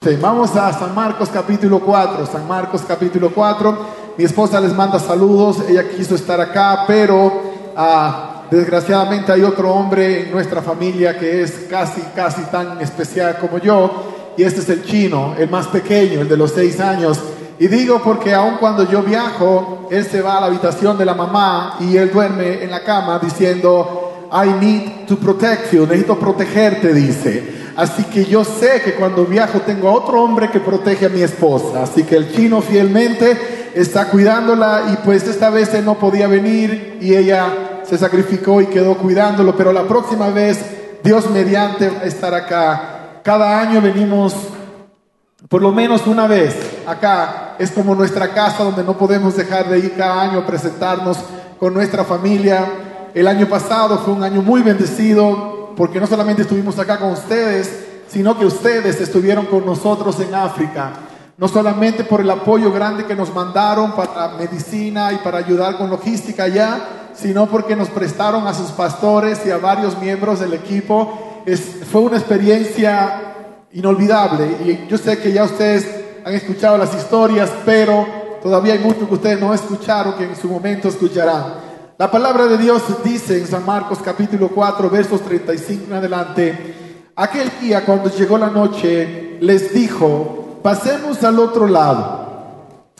Vamos a San Marcos capítulo 4, San Marcos capítulo 4. Mi esposa les manda saludos, ella quiso estar acá, pero ah, desgraciadamente hay otro hombre en nuestra familia que es casi, casi tan especial como yo, y este es el chino, el más pequeño, el de los seis años. Y digo porque aun cuando yo viajo, él se va a la habitación de la mamá y él duerme en la cama diciendo, I need to protect you, necesito protegerte, dice. Así que yo sé que cuando viajo tengo a otro hombre que protege a mi esposa. Así que el chino fielmente está cuidándola y pues esta vez él no podía venir y ella se sacrificó y quedó cuidándolo. Pero la próxima vez Dios mediante estar acá. Cada año venimos por lo menos una vez acá. Es como nuestra casa donde no podemos dejar de ir cada año a presentarnos con nuestra familia. El año pasado fue un año muy bendecido porque no solamente estuvimos acá con ustedes, sino que ustedes estuvieron con nosotros en África. No solamente por el apoyo grande que nos mandaron para medicina y para ayudar con logística allá, sino porque nos prestaron a sus pastores y a varios miembros del equipo. Es, fue una experiencia inolvidable y yo sé que ya ustedes han escuchado las historias, pero todavía hay mucho que ustedes no escucharon que en su momento escucharán. La palabra de Dios dice en San Marcos capítulo 4 versos 35 en adelante, aquel día cuando llegó la noche les dijo, pasemos al otro lado.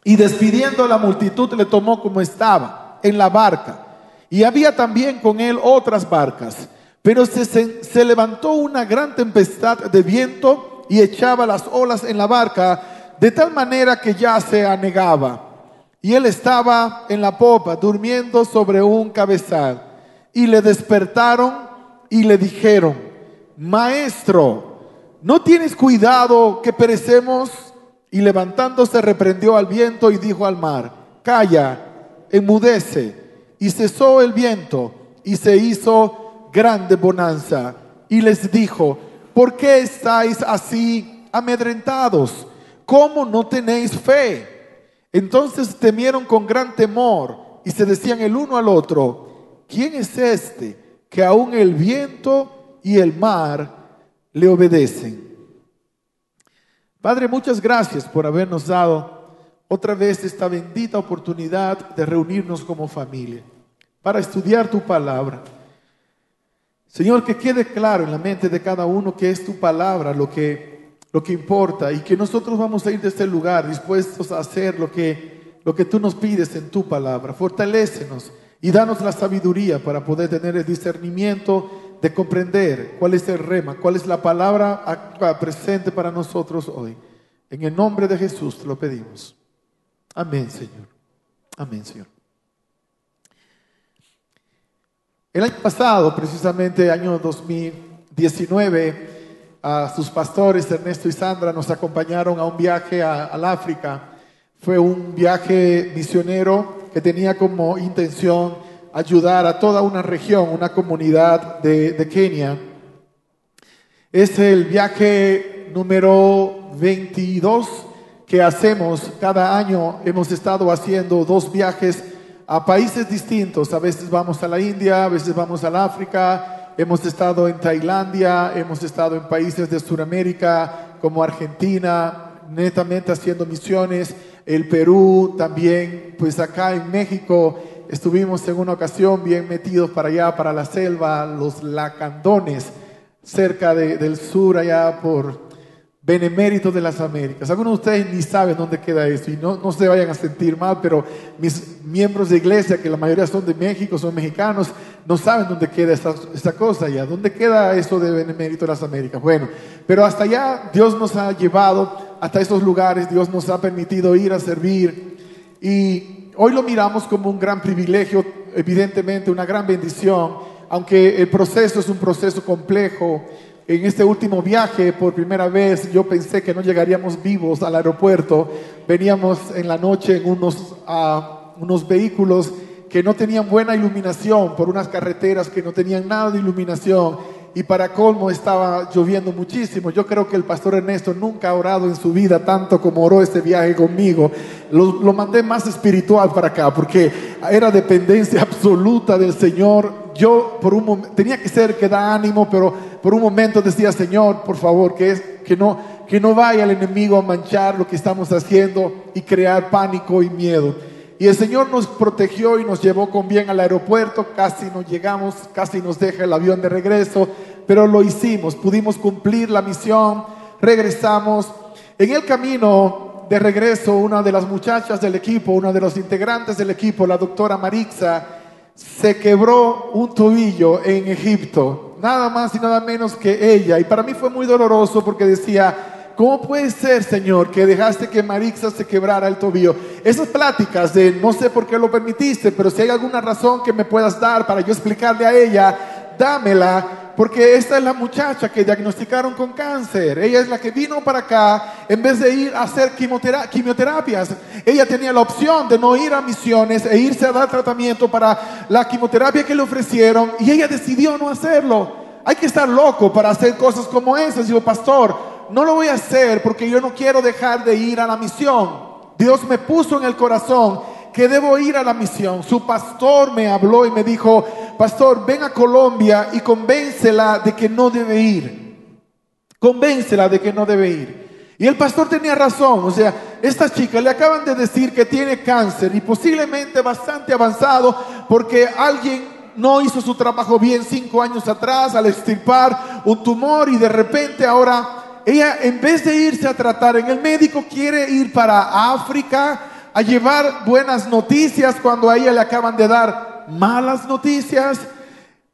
Y despidiendo a la multitud le tomó como estaba, en la barca. Y había también con él otras barcas. Pero se, se levantó una gran tempestad de viento y echaba las olas en la barca, de tal manera que ya se anegaba. Y él estaba en la popa, durmiendo sobre un cabezal. Y le despertaron y le dijeron, Maestro, ¿no tienes cuidado que perecemos? Y levantándose reprendió al viento y dijo al mar, Calla, enmudece. Y cesó el viento y se hizo grande bonanza. Y les dijo, ¿por qué estáis así amedrentados? ¿Cómo no tenéis fe? Entonces temieron con gran temor y se decían el uno al otro, ¿quién es este que aún el viento y el mar le obedecen? Padre, muchas gracias por habernos dado otra vez esta bendita oportunidad de reunirnos como familia para estudiar tu palabra. Señor, que quede claro en la mente de cada uno que es tu palabra lo que lo que importa y que nosotros vamos a ir de este lugar dispuestos a hacer lo que, lo que tú nos pides en tu palabra. Fortalécenos y danos la sabiduría para poder tener el discernimiento de comprender cuál es el rema, cuál es la palabra presente para nosotros hoy. En el nombre de Jesús te lo pedimos. Amén, Señor. Amén, Señor. El año pasado, precisamente año 2019, a sus pastores Ernesto y Sandra nos acompañaron a un viaje al África. Fue un viaje misionero que tenía como intención ayudar a toda una región, una comunidad de, de Kenia. Es el viaje número 22 que hacemos cada año. Hemos estado haciendo dos viajes a países distintos. A veces vamos a la India, a veces vamos al África, Hemos estado en Tailandia, hemos estado en países de Sudamérica como Argentina, netamente haciendo misiones, el Perú también, pues acá en México estuvimos en una ocasión bien metidos para allá, para la selva, los lacandones, cerca del sur, allá por Benemérito de las Américas. Algunos de ustedes ni saben dónde queda eso y no, no se vayan a sentir mal, pero mis miembros de iglesia, que la mayoría son de México, son mexicanos, no saben dónde queda esta, cosa allá. ¿Dónde queda eso de Benemérito de las Américas? Bueno, pero hasta allá Dios nos ha llevado, hasta esos lugares Dios nos ha permitido ir a servir y hoy lo miramos como un gran privilegio, evidentemente una gran bendición, aunque el proceso es un proceso complejo en este último viaje, por primera vez, yo pensé que no llegaríamos vivos al aeropuerto. Veníamos en la noche en unos, uh, unos vehículos que no tenían buena iluminación, por unas carreteras que no tenían nada de iluminación. Y para colmo estaba lloviendo muchísimo. Yo creo que el pastor Ernesto nunca ha orado en su vida tanto como oró este viaje conmigo. Lo, lo mandé más espiritual para acá porque era dependencia absoluta del Señor yo por un momento, tenía que ser que da ánimo, pero por un momento decía, Señor, por favor, que, es, que, no, que no vaya el enemigo a manchar lo que estamos haciendo y crear pánico y miedo. Y el Señor nos protegió y nos llevó con bien al aeropuerto, casi nos llegamos, casi nos deja el avión de regreso, pero lo hicimos, pudimos cumplir la misión, regresamos. En el camino de regreso, una de las muchachas del equipo, una de los integrantes del equipo, la doctora Marixa, se quebró un tobillo en Egipto, nada más y nada menos que ella. Y para mí fue muy doloroso porque decía, ¿cómo puede ser, Señor, que dejaste que Marixa se quebrara el tobillo? Esas pláticas de no sé por qué lo permitiste, pero si hay alguna razón que me puedas dar para yo explicarle a ella, dámela porque esta es la muchacha que diagnosticaron con cáncer. Ella es la que vino para acá en vez de ir a hacer quimioterapias. Ella tenía la opción de no ir a misiones e irse a dar tratamiento para la quimioterapia que le ofrecieron y ella decidió no hacerlo. Hay que estar loco para hacer cosas como esas. Digo, pastor, no lo voy a hacer porque yo no quiero dejar de ir a la misión. Dios me puso en el corazón que debo ir a la misión. Su pastor me habló y me dijo, pastor, ven a Colombia y convéncela de que no debe ir. Convéncela de que no debe ir. Y el pastor tenía razón, o sea, esta chica le acaban de decir que tiene cáncer y posiblemente bastante avanzado porque alguien no hizo su trabajo bien cinco años atrás al extirpar un tumor y de repente ahora ella en vez de irse a tratar en el médico quiere ir para África a llevar buenas noticias cuando a ella le acaban de dar malas noticias.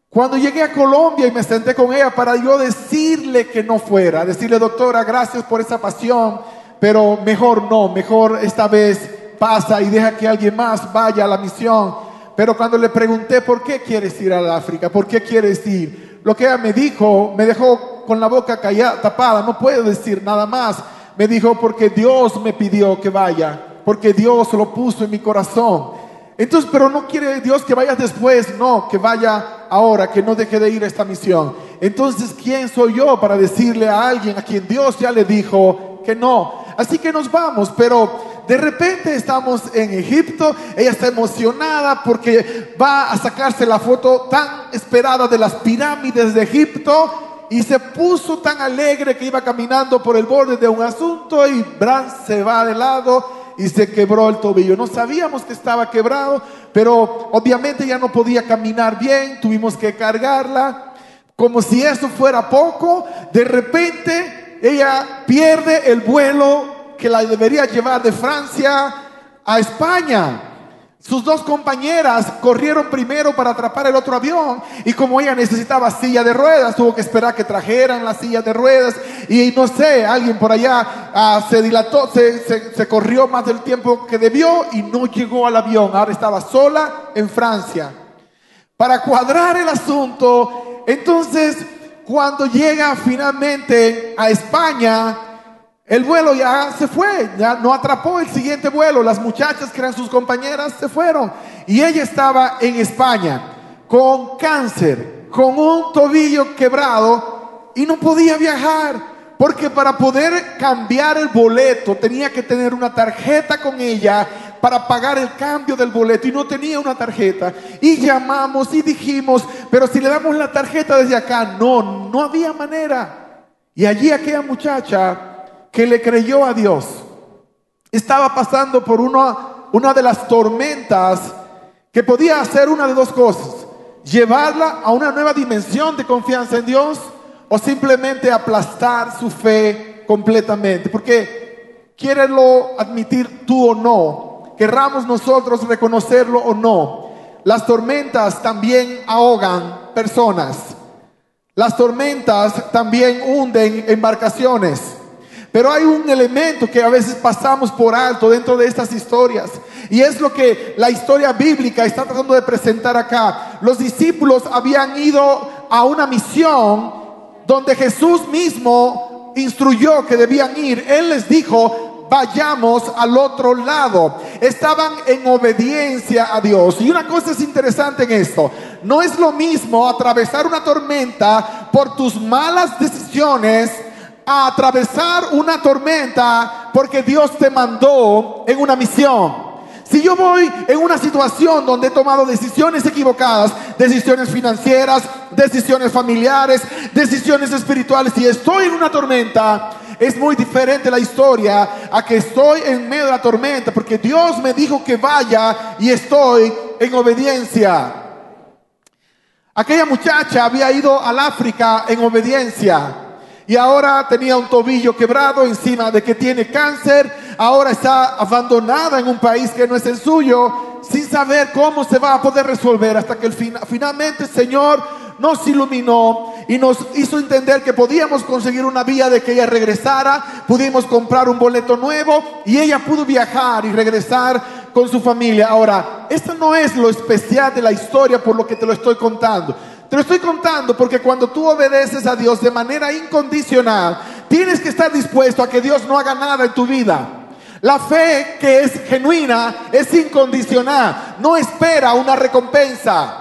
Cuando llegué a Colombia y me senté con ella para yo decirle que no fuera, decirle, doctora, gracias por esa pasión, pero mejor no, mejor esta vez pasa y deja que alguien más vaya a la misión. Pero cuando le pregunté, ¿por qué quieres ir al África? ¿Por qué quieres ir? Lo que ella me dijo, me dejó con la boca callada, tapada, no puedo decir nada más. Me dijo, porque Dios me pidió que vaya, porque Dios lo puso en mi corazón. Entonces, pero no quiere Dios que vayas después, no, que vaya ahora, que no deje de ir a esta misión. Entonces, ¿quién soy yo para decirle a alguien a quien Dios ya le dijo que no? Así que nos vamos, pero de repente estamos en Egipto, ella está emocionada porque va a sacarse la foto tan esperada de las pirámides de Egipto y se puso tan alegre que iba caminando por el borde de un asunto y Bran se va de lado y se quebró el tobillo. No sabíamos que estaba quebrado, pero obviamente ya no podía caminar bien, tuvimos que cargarla. Como si eso fuera poco, de repente ella pierde el vuelo que la debería llevar de Francia a España. Sus dos compañeras corrieron primero para atrapar el otro avión y como ella necesitaba silla de ruedas, tuvo que esperar que trajeran la silla de ruedas y no sé, alguien por allá ah, se dilató, se, se corrió más del tiempo que debió y no llegó al avión. Ahora estaba sola en Francia. Para cuadrar el asunto, entonces cuando llega finalmente a España, el vuelo ya se fue, ya no atrapó el siguiente vuelo. Las muchachas que eran sus compañeras se fueron. Y ella estaba en España con cáncer, con un tobillo quebrado y no podía viajar. Porque para poder cambiar el boleto tenía que tener una tarjeta con ella para pagar el cambio del boleto y no tenía una tarjeta. Y llamamos y dijimos, pero si le damos la tarjeta desde acá, no, no había manera. Y allí aquella muchacha que le creyó a Dios estaba pasando por una, una de las tormentas que podía hacer una de dos cosas, llevarla a una nueva dimensión de confianza en Dios o simplemente aplastar su fe completamente. Porque lo admitir tú o no, querramos nosotros reconocerlo o no, las tormentas también ahogan personas. Las tormentas también hunden embarcaciones. Pero hay un elemento que a veces pasamos por alto dentro de estas historias. Y es lo que la historia bíblica está tratando de presentar acá. Los discípulos habían ido a una misión donde Jesús mismo instruyó que debían ir. Él les dijo, vayamos al otro lado. Estaban en obediencia a Dios. Y una cosa es interesante en esto. No es lo mismo atravesar una tormenta por tus malas decisiones a atravesar una tormenta porque Dios te mandó en una misión. Si yo voy en una situación donde he tomado decisiones equivocadas, decisiones financieras, decisiones familiares, decisiones espirituales, y estoy en una tormenta, es muy diferente la historia a que estoy en medio de la tormenta, porque Dios me dijo que vaya y estoy en obediencia. Aquella muchacha había ido al África en obediencia y ahora tenía un tobillo quebrado encima de que tiene cáncer, ahora está abandonada en un país que no es el suyo, sin saber cómo se va a poder resolver hasta que finalmente el Señor nos iluminó y nos hizo entender que podíamos conseguir una vía de que ella regresara, pudimos comprar un boleto nuevo y ella pudo viajar y regresar con su familia. Ahora, esto no es lo especial de la historia por lo que te lo estoy contando. Te lo estoy contando porque cuando tú obedeces a Dios de manera incondicional, tienes que estar dispuesto a que Dios no haga nada en tu vida. La fe que es genuina es incondicional, no espera una recompensa.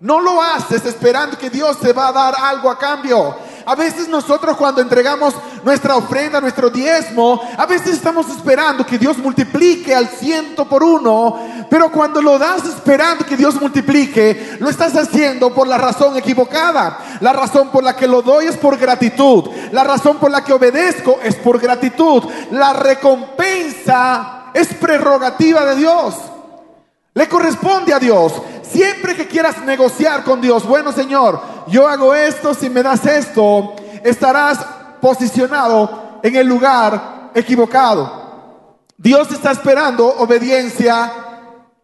No lo haces esperando que Dios te va a dar algo a cambio. A veces nosotros cuando entregamos nuestra ofrenda, nuestro diezmo, a veces estamos esperando que Dios multiplique al ciento por uno, pero cuando lo das esperando que Dios multiplique, lo estás haciendo por la razón equivocada. La razón por la que lo doy es por gratitud. La razón por la que obedezco es por gratitud. La recompensa es prerrogativa de Dios. Le corresponde a Dios. Siempre que quieras negociar con Dios, bueno Señor, yo hago esto, si me das esto, estarás posicionado en el lugar equivocado. Dios está esperando obediencia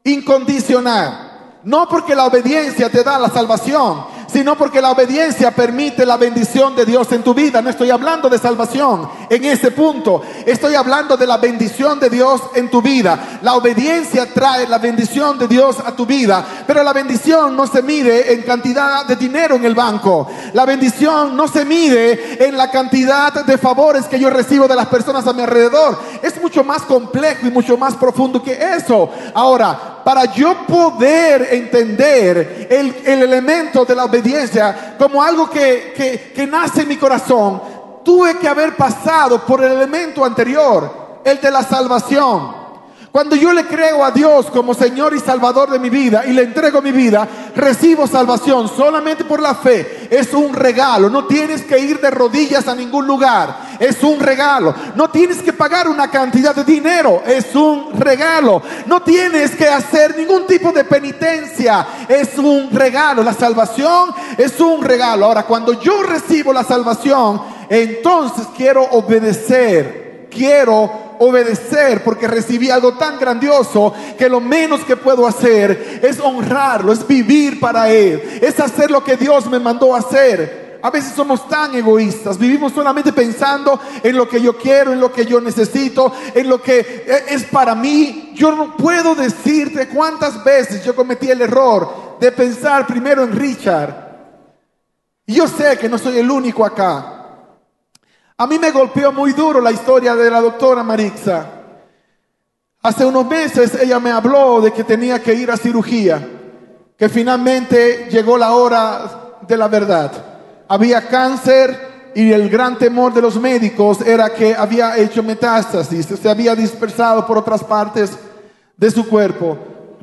incondicional. No porque la obediencia te da la salvación, sino porque la obediencia permite la bendición de Dios en tu vida. No estoy hablando de salvación en ese punto, estoy hablando de la bendición de Dios en tu vida. La obediencia trae la bendición de Dios a tu vida, pero la bendición no se mide en cantidad de dinero en el banco. La bendición no se mide en la cantidad de favores que yo recibo de las personas a mi alrededor. Es mucho más complejo y mucho más profundo que eso. Ahora, para yo poder entender el, el elemento de la obediencia, como algo que, que nace en mi corazón, tuve que haber pasado por el elemento anterior, el de la salvación. Cuando yo le creo a Dios como Señor y Salvador de mi vida y le entrego mi vida, recibo salvación solamente por la fe. Es un regalo. No tienes que ir de rodillas a ningún lugar. Es un regalo. No tienes que pagar una cantidad de dinero. Es un regalo. No tienes que hacer ningún tipo de penitencia. Es un regalo. La salvación es un regalo. Ahora, cuando yo recibo la salvación, entonces quiero obedecer. Quiero obedecer porque recibí algo tan grandioso que lo menos que puedo hacer es honrarlo, es vivir para Él, es hacer lo que Dios me mandó a hacer. A veces somos tan egoístas, vivimos solamente pensando en lo que yo quiero, en lo que yo necesito, en lo que es para mí. Yo no puedo decirte cuántas veces yo cometí el error de pensar primero en Richard. Y yo sé que no soy el único acá. A mí me golpeó muy duro la historia de la doctora Marixa. Hace unos meses ella me habló de que tenía que ir a cirugía, que finalmente llegó la hora de la verdad. Había cáncer y el gran temor de los médicos era que había hecho metástasis, se había dispersado por otras partes de su cuerpo.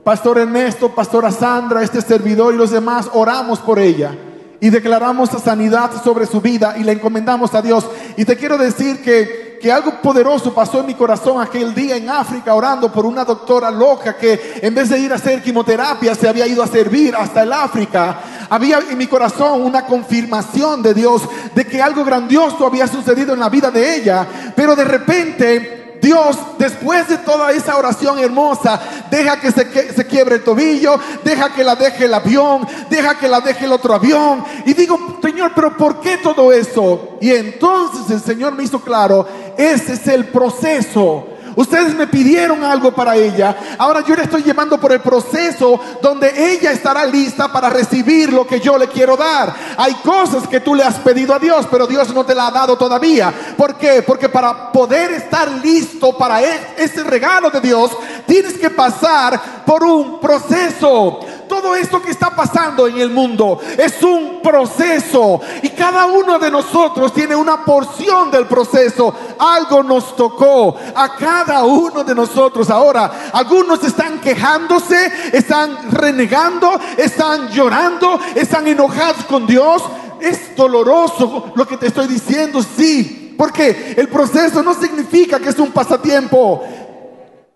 Pastor Ernesto, Pastora Sandra, este servidor y los demás oramos por ella y declaramos sanidad sobre su vida y le encomendamos a Dios. Y te quiero decir que, que algo poderoso pasó en mi corazón aquel día en África orando por una doctora loca que en vez de ir a hacer quimioterapia se había ido a servir hasta el África. Había en mi corazón una confirmación de Dios de que algo grandioso había sucedido en la vida de ella, pero de repente Dios, después de toda esa oración hermosa, deja que se, se, quiebre el tobillo, deja que la deje el avión, deja que la deje el otro avión. Y digo, Señor, pero ¿por qué todo eso? Y entonces el Señor me hizo claro, ese es el proceso Ustedes me pidieron algo para ella. Ahora yo le estoy llevando por el proceso donde ella estará lista para recibir lo que yo le quiero dar. Hay cosas que tú le has pedido a Dios, pero Dios no te la ha dado todavía. ¿Por qué? Porque para poder estar listo para e-, ese regalo de Dios, tienes que pasar por un proceso todo esto que está pasando en el mundo es un proceso y cada uno de nosotros tiene una porción del proceso. Algo nos tocó a cada uno de nosotros. Ahora, algunos están quejándose, están renegando, están llorando, están enojados con Dios. Es doloroso lo que te estoy diciendo, sí Porque el proceso no significa que es un pasatiempo.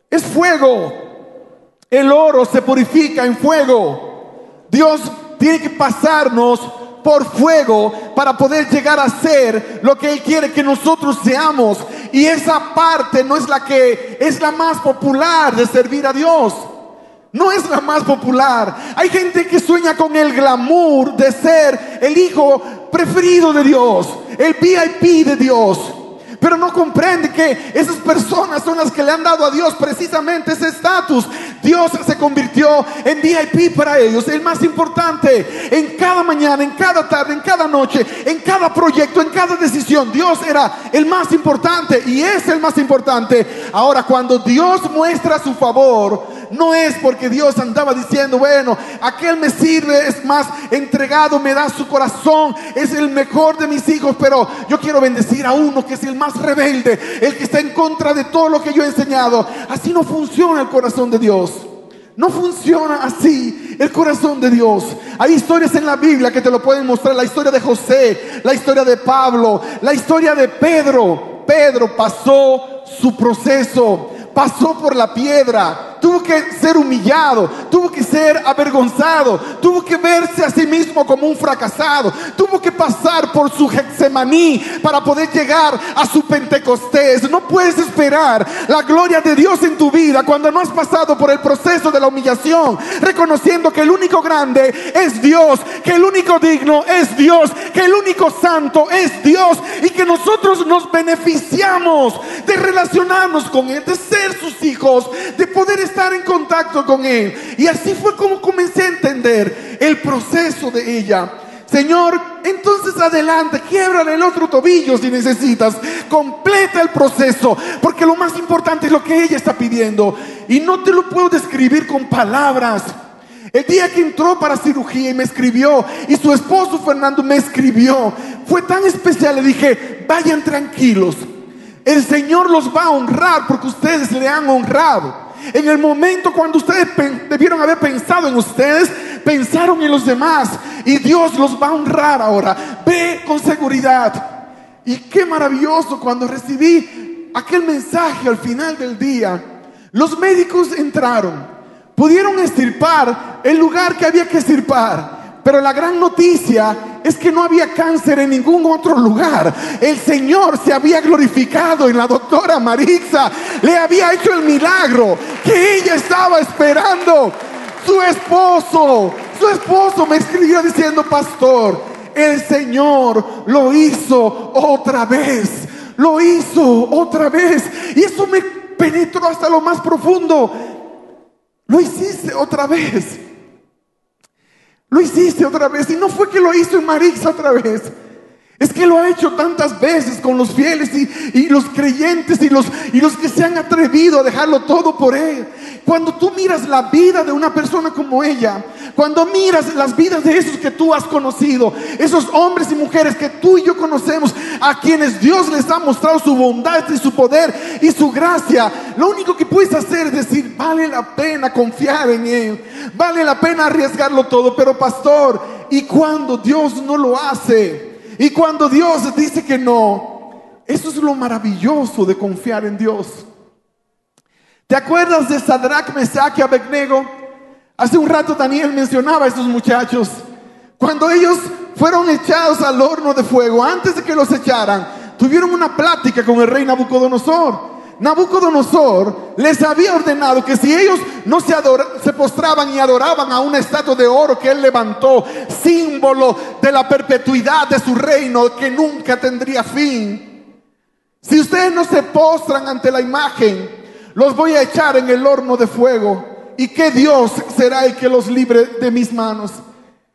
Es fuego. El oro se purifica en fuego. Dios tiene que pasarnos por fuego para poder llegar a ser lo que Él quiere que nosotros seamos. Y esa parte no es la que es la más popular de servir a Dios. No es la más popular. Hay gente que sueña con el glamour de ser el hijo preferido de Dios, el VIP de Dios pero no comprende que esas personas son las que le han dado a Dios precisamente ese estatus. Dios se convirtió en VIP para ellos, el más importante. En cada mañana, en cada tarde, en cada noche, en cada proyecto, en cada decisión, Dios era el más importante y es el más importante. Ahora, cuando Dios muestra su favor, no es porque Dios andaba diciendo, bueno, aquel me sirve, es más entregado, me da su corazón, es el mejor de mis hijos, pero yo quiero bendecir a uno que es el más rebelde, el que está en contra de todo lo que yo he enseñado. Así no funciona el corazón de Dios. No funciona así el corazón de Dios. Hay historias en la Biblia que te lo pueden mostrar. La historia de José, la historia de Pablo, la historia de Pedro. Pedro pasó su proceso, pasó por la piedra, tuvo que ser humillado, tuvo que ser avergonzado, tuvo que verse a sí mismo como un fracasado, tuvo que pasar por su Getsemaní para poder llegar a su Pentecostés. No puedes esperar la gloria de Dios en tu vida cuando no has pasado por el proceso de la humillación, reconociendo que el único grande es Dios, que el único digno es Dios, que el único santo es Dios y que nosotros nos beneficiamos de relacionarnos con Él, de ser sus hijos, de poder estar estar en contacto con Él. Y así fue como comencé a entender el proceso de ella. Señor, entonces adelante, quiebra el otro tobillo si necesitas, completa el proceso, porque lo más importante es lo que ella está pidiendo. Y no te lo puedo describir con palabras. El día que entró para cirugía y me escribió, y su esposo Fernando me escribió, fue tan especial, le dije, vayan tranquilos, el Señor los va a honrar porque ustedes le han honrado. En el momento cuando ustedes debieron haber pensado en ustedes, pensaron en los demás. Y Dios los va a honrar ahora. Ve con seguridad. Y qué maravilloso cuando recibí aquel mensaje al final del día. Los médicos entraron. Pudieron estirpar el lugar que había que estirpar. Pero la gran noticia es que no había cáncer en ningún otro lugar. El Señor se había glorificado en la doctora Marixa. Le había hecho el milagro que ella estaba esperando. Su esposo, su esposo me escribió diciendo, pastor, el Señor lo hizo otra vez. Lo hizo otra vez. Y eso me penetró hasta lo más profundo. Lo hiciste otra vez. Lo hiciste otra vez. Y no fue que lo hizo en Marix otra vez. Es que lo ha hecho tantas veces con los fieles y, los creyentes y los, y los que se han atrevido a dejarlo todo por Él. Cuando tú miras la vida de una persona como ella, cuando miras las vidas de esos que tú has conocido, esos hombres y mujeres que tú y yo conocemos, a quienes Dios les ha mostrado su bondad y su poder y su gracia, lo único que puedes hacer es decir, vale la pena confiar en Él, vale la pena arriesgarlo todo, pero pastor, ¿y cuando Dios no lo hace? Y cuando Dios dice que no, eso es lo maravilloso de confiar en Dios. ¿Te acuerdas de Sadrach, Mesach y Abednego? Hace un rato Daniel mencionaba a esos muchachos. Cuando ellos fueron echados al horno de fuego, antes de que los echaran, tuvieron una plática con el rey Nabucodonosor. Nabucodonosor les había ordenado que si ellos no se, se postraban y adoraban a una estatua de oro que él levantó, símbolo de la perpetuidad de su reino que nunca tendría fin, si ustedes no se postran ante la imagen, los voy a echar en el horno de fuego. ¿Y que Dios será el que los libre de mis manos?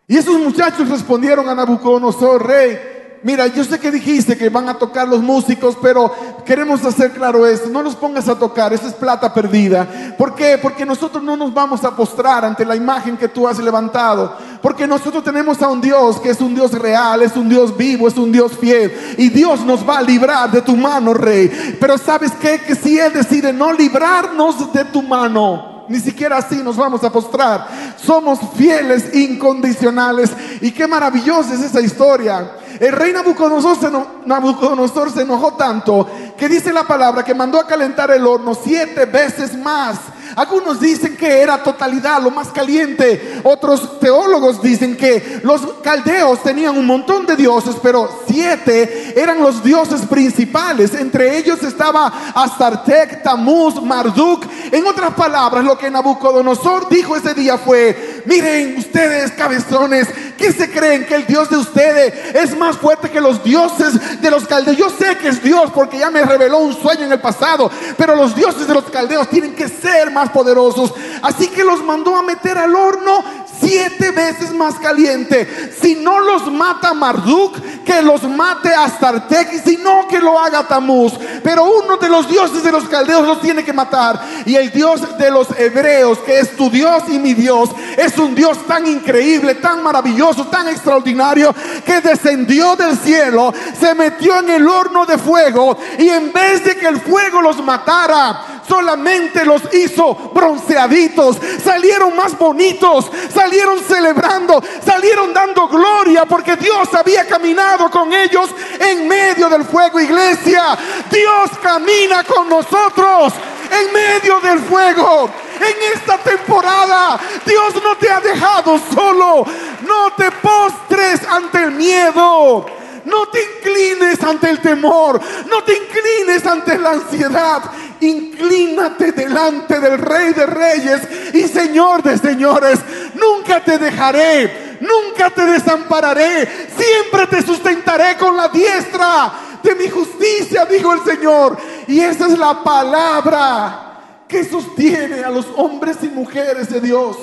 Y esos muchachos respondieron a Nabucodonosor, rey, Mira, yo sé que dijiste que van a tocar los músicos, pero queremos hacer claro esto. No los pongas a tocar, esa es plata perdida. ¿Por qué? Porque nosotros no nos vamos a postrar ante la imagen que tú has levantado. Porque nosotros tenemos a un Dios que es un Dios real, es un Dios vivo, es un Dios fiel. Y Dios nos va a librar de tu mano, rey. Pero sabes qué? Que si Él decide no librarnos de tu mano, ni siquiera así nos vamos a postrar. Somos fieles incondicionales. Y qué maravillosa es esa historia. El rey Nabucodonosor se, Nabucodonosor se enojó tanto que dice la palabra que mandó a calentar el horno siete veces más algunos dicen que era totalidad, lo más caliente. Otros teólogos dicen que los caldeos tenían un montón de dioses, pero siete eran los dioses principales. Entre ellos estaba Astartek, Tamuz, Marduk. En otras palabras, lo que Nabucodonosor dijo ese día fue, miren ustedes cabezones, ¿qué se creen que el Dios de ustedes es más fuerte que los dioses de los caldeos? Yo sé que es Dios porque ya me reveló un sueño en el pasado, pero los dioses de los caldeos tienen que ser más poderosos. Así que los mandó a meter al horno siete veces más caliente. Si no los mata Marduk, que los mate Astartek, y si no, que lo haga Tamuz. Pero uno de los dioses de los caldeos los tiene que matar. Y el Dios de los hebreos, que es tu Dios y mi Dios, es un Dios tan increíble, tan maravilloso, tan extraordinario, que descendió del cielo, se metió en el horno de fuego, y en vez de que el fuego los matara, solamente los hizo bronceaditos, salieron más bonitos, salieron celebrando, salieron dando gloria porque Dios había caminado con ellos en medio del fuego, iglesia. Dios camina con nosotros en medio del fuego. En esta temporada Dios no te ha dejado solo. No te postres ante el miedo. No te inclines ante el temor. No te inclines ante la ansiedad. Inclínate delante del Rey de Reyes y Señor de Señores. Nunca te dejaré. Nunca te desampararé. Siempre te sustentaré con la diestra de mi justicia, dijo el Señor. Y esa es la palabra que sostiene a los hombres y mujeres de Dios.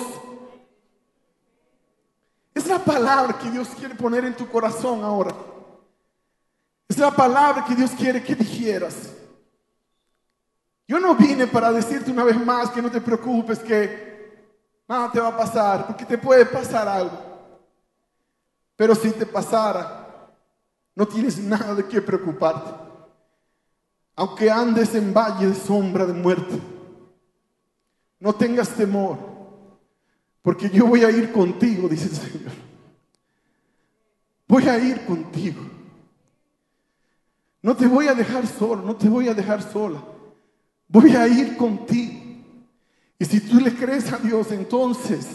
Es la palabra que Dios quiere poner en tu corazón ahora. Es la palabra que Dios quiere que dijeras. Yo no vine para decirte una vez más que no te preocupes, que nada te va a pasar, porque te puede pasar algo. Pero si te pasara, no tienes nada de qué preocuparte. Aunque andes en valle de sombra de muerte, no tengas temor, porque yo voy a ir contigo, dice el Señor. Voy a ir contigo. No te voy a dejar solo, no te voy a dejar sola. Voy a ir contigo. Y si tú le crees a Dios, entonces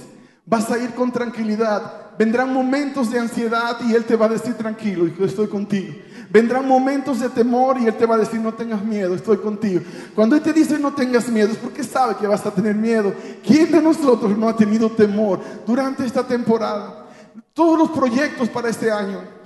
vas a ir con tranquilidad. Vendrán momentos de ansiedad y Él te va a decir tranquilo, estoy contigo. Vendrán momentos de temor y Él te va a decir no tengas miedo, estoy contigo. Cuando Él te dice no tengas miedo es porque sabe que vas a tener miedo. ¿Quién de nosotros no ha tenido temor durante esta temporada? Todos los proyectos para este año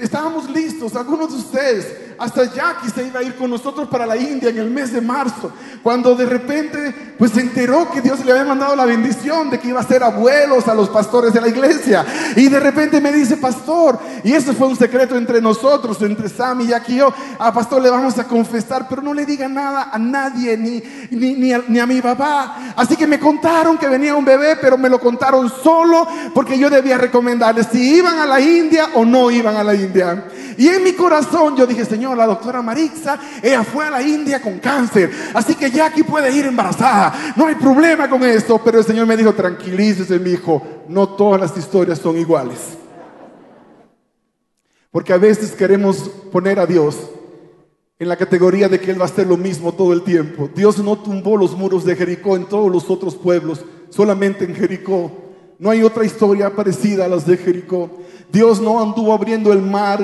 Estábamos listos, algunos de ustedes, hasta Jackie se iba a ir con nosotros para la India en el mes de marzo, cuando de repente pues se enteró que Dios le había mandado la bendición de que iba a ser abuelos a los pastores de la iglesia. Y de repente me dice, pastor, y eso fue un secreto entre nosotros, entre Sam y Jackie y yo, a pastor le vamos a confesar, pero no le diga nada a nadie, ni, ni, ni, a, ni a mi papá. Así que me contaron que venía un bebé, pero me lo contaron solo porque yo debía recomendarles si iban a la India o no iban a la India. Y en mi corazón yo dije, Señor, la doctora Marixa, ella fue a la India con cáncer, así que Jackie puede ir embarazada, no hay problema con esto. Pero el Señor me dijo, tranquilícese, mi hijo, no todas las historias son iguales. Porque a veces queremos poner a Dios en la categoría de que Él va a hacer lo mismo todo el tiempo. Dios no tumbó los muros de Jericó en todos los otros pueblos, solamente en Jericó. No hay otra historia parecida a las de Jericó. Dios no anduvo abriendo el mar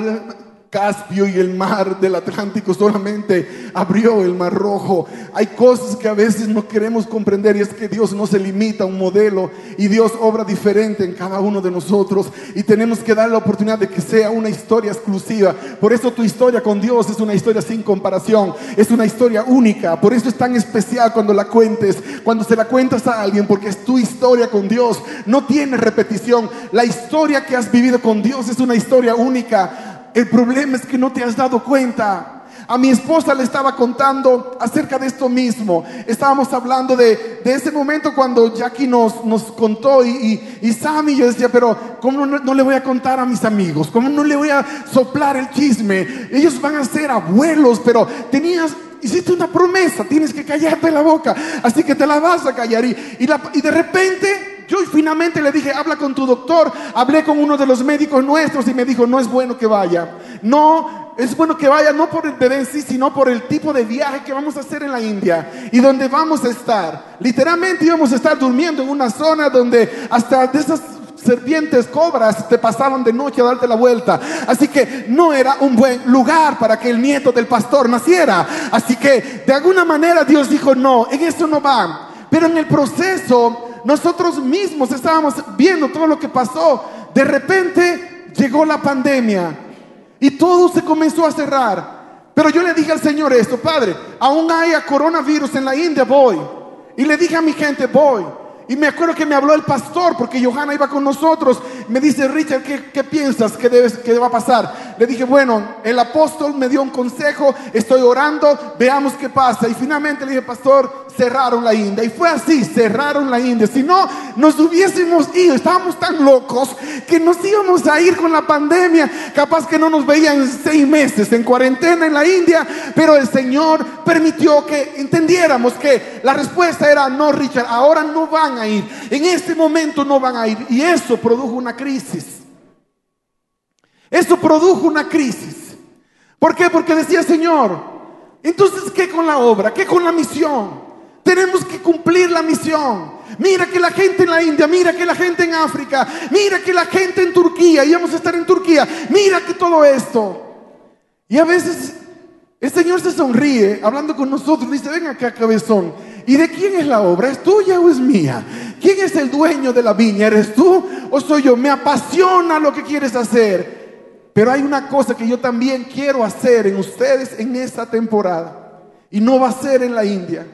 Caspio y el mar del Atlántico solamente abrió el mar rojo. Hay cosas que a veces no queremos comprender y es que Dios no se limita a un modelo y Dios obra diferente en cada uno de nosotros y tenemos que dar la oportunidad de que sea una historia exclusiva. Por eso tu historia con Dios es una historia sin comparación, es una historia única. Por eso es tan especial cuando la cuentes, cuando se la cuentas a alguien, porque es tu historia con Dios. No tiene repetición. La historia que has vivido con Dios es una historia única. El problema es que no te has dado cuenta. A mi esposa le estaba contando acerca de esto mismo. Estábamos hablando de, ese momento cuando Jackie nos, nos contó y, y, Sammy yo decía, pero ¿cómo no, le voy a contar a mis amigos? ¿Cómo no le voy a soplar el chisme? Ellos van a ser abuelos, pero tenías hiciste una promesa, tienes que callarte la boca, así que te la vas a callar. Y, y, y de repente yo finalmente le dije, habla con tu doctor. Hablé con uno de los médicos nuestros y me dijo, no es bueno que vaya. No, es bueno que vaya no por el bebé en sí, sino por el tipo de viaje que vamos a hacer en la India y donde vamos a estar. Literalmente íbamos a estar durmiendo en una zona donde hasta de esas serpientes, cobras te pasaban de noche a darte la vuelta. Así que no era un buen lugar para que el nieto del pastor naciera. Así que de alguna manera Dios dijo, no, en eso no va. Pero en el proceso nosotros mismos estábamos viendo todo lo que pasó. De repente llegó la pandemia y todo se comenzó a cerrar. Pero yo le dije al Señor esto, Padre, aún haya coronavirus en la India, voy. Y le dije a mi gente, voy. Y me acuerdo que me habló el pastor, porque Johanna iba con nosotros. Me dice, Richard, ¿qué, piensas que, debes, que va a pasar? Le dije, bueno, el apóstol me dio un consejo, estoy orando, veamos qué pasa. Y finalmente le dije, pastor, cerraron la India. Y fue así, cerraron la India. Si no, nos hubiésemos ido, estábamos tan locos que nos íbamos a ir con la pandemia. Capaz que no nos veían seis meses en cuarentena en la India, pero el Señor permitió que entendiéramos que la respuesta era no, Richard, ahora no van a ir. En este momento no van a ir. Y eso produjo una crisis. Eso produjo una crisis. ¿Por qué? Porque decía, Señor, entonces, ¿qué con la obra? ¿Qué con la misión? Tenemos que cumplir la misión. Mira que la gente en la India, mira que la gente en África, mira que la gente en Turquía, íbamos a estar en Turquía, mira que todo esto. Y a veces el Señor se sonríe hablando con nosotros, dice, ven acá cabezón, ¿y de quién es la obra? ¿Es tuya o es mía? ¿Quién es el dueño de la viña? ¿Eres tú o soy yo? Me apasiona lo que quieres hacer. Pero hay una cosa que yo también quiero hacer en ustedes en esta temporada. Y no va a ser en la India.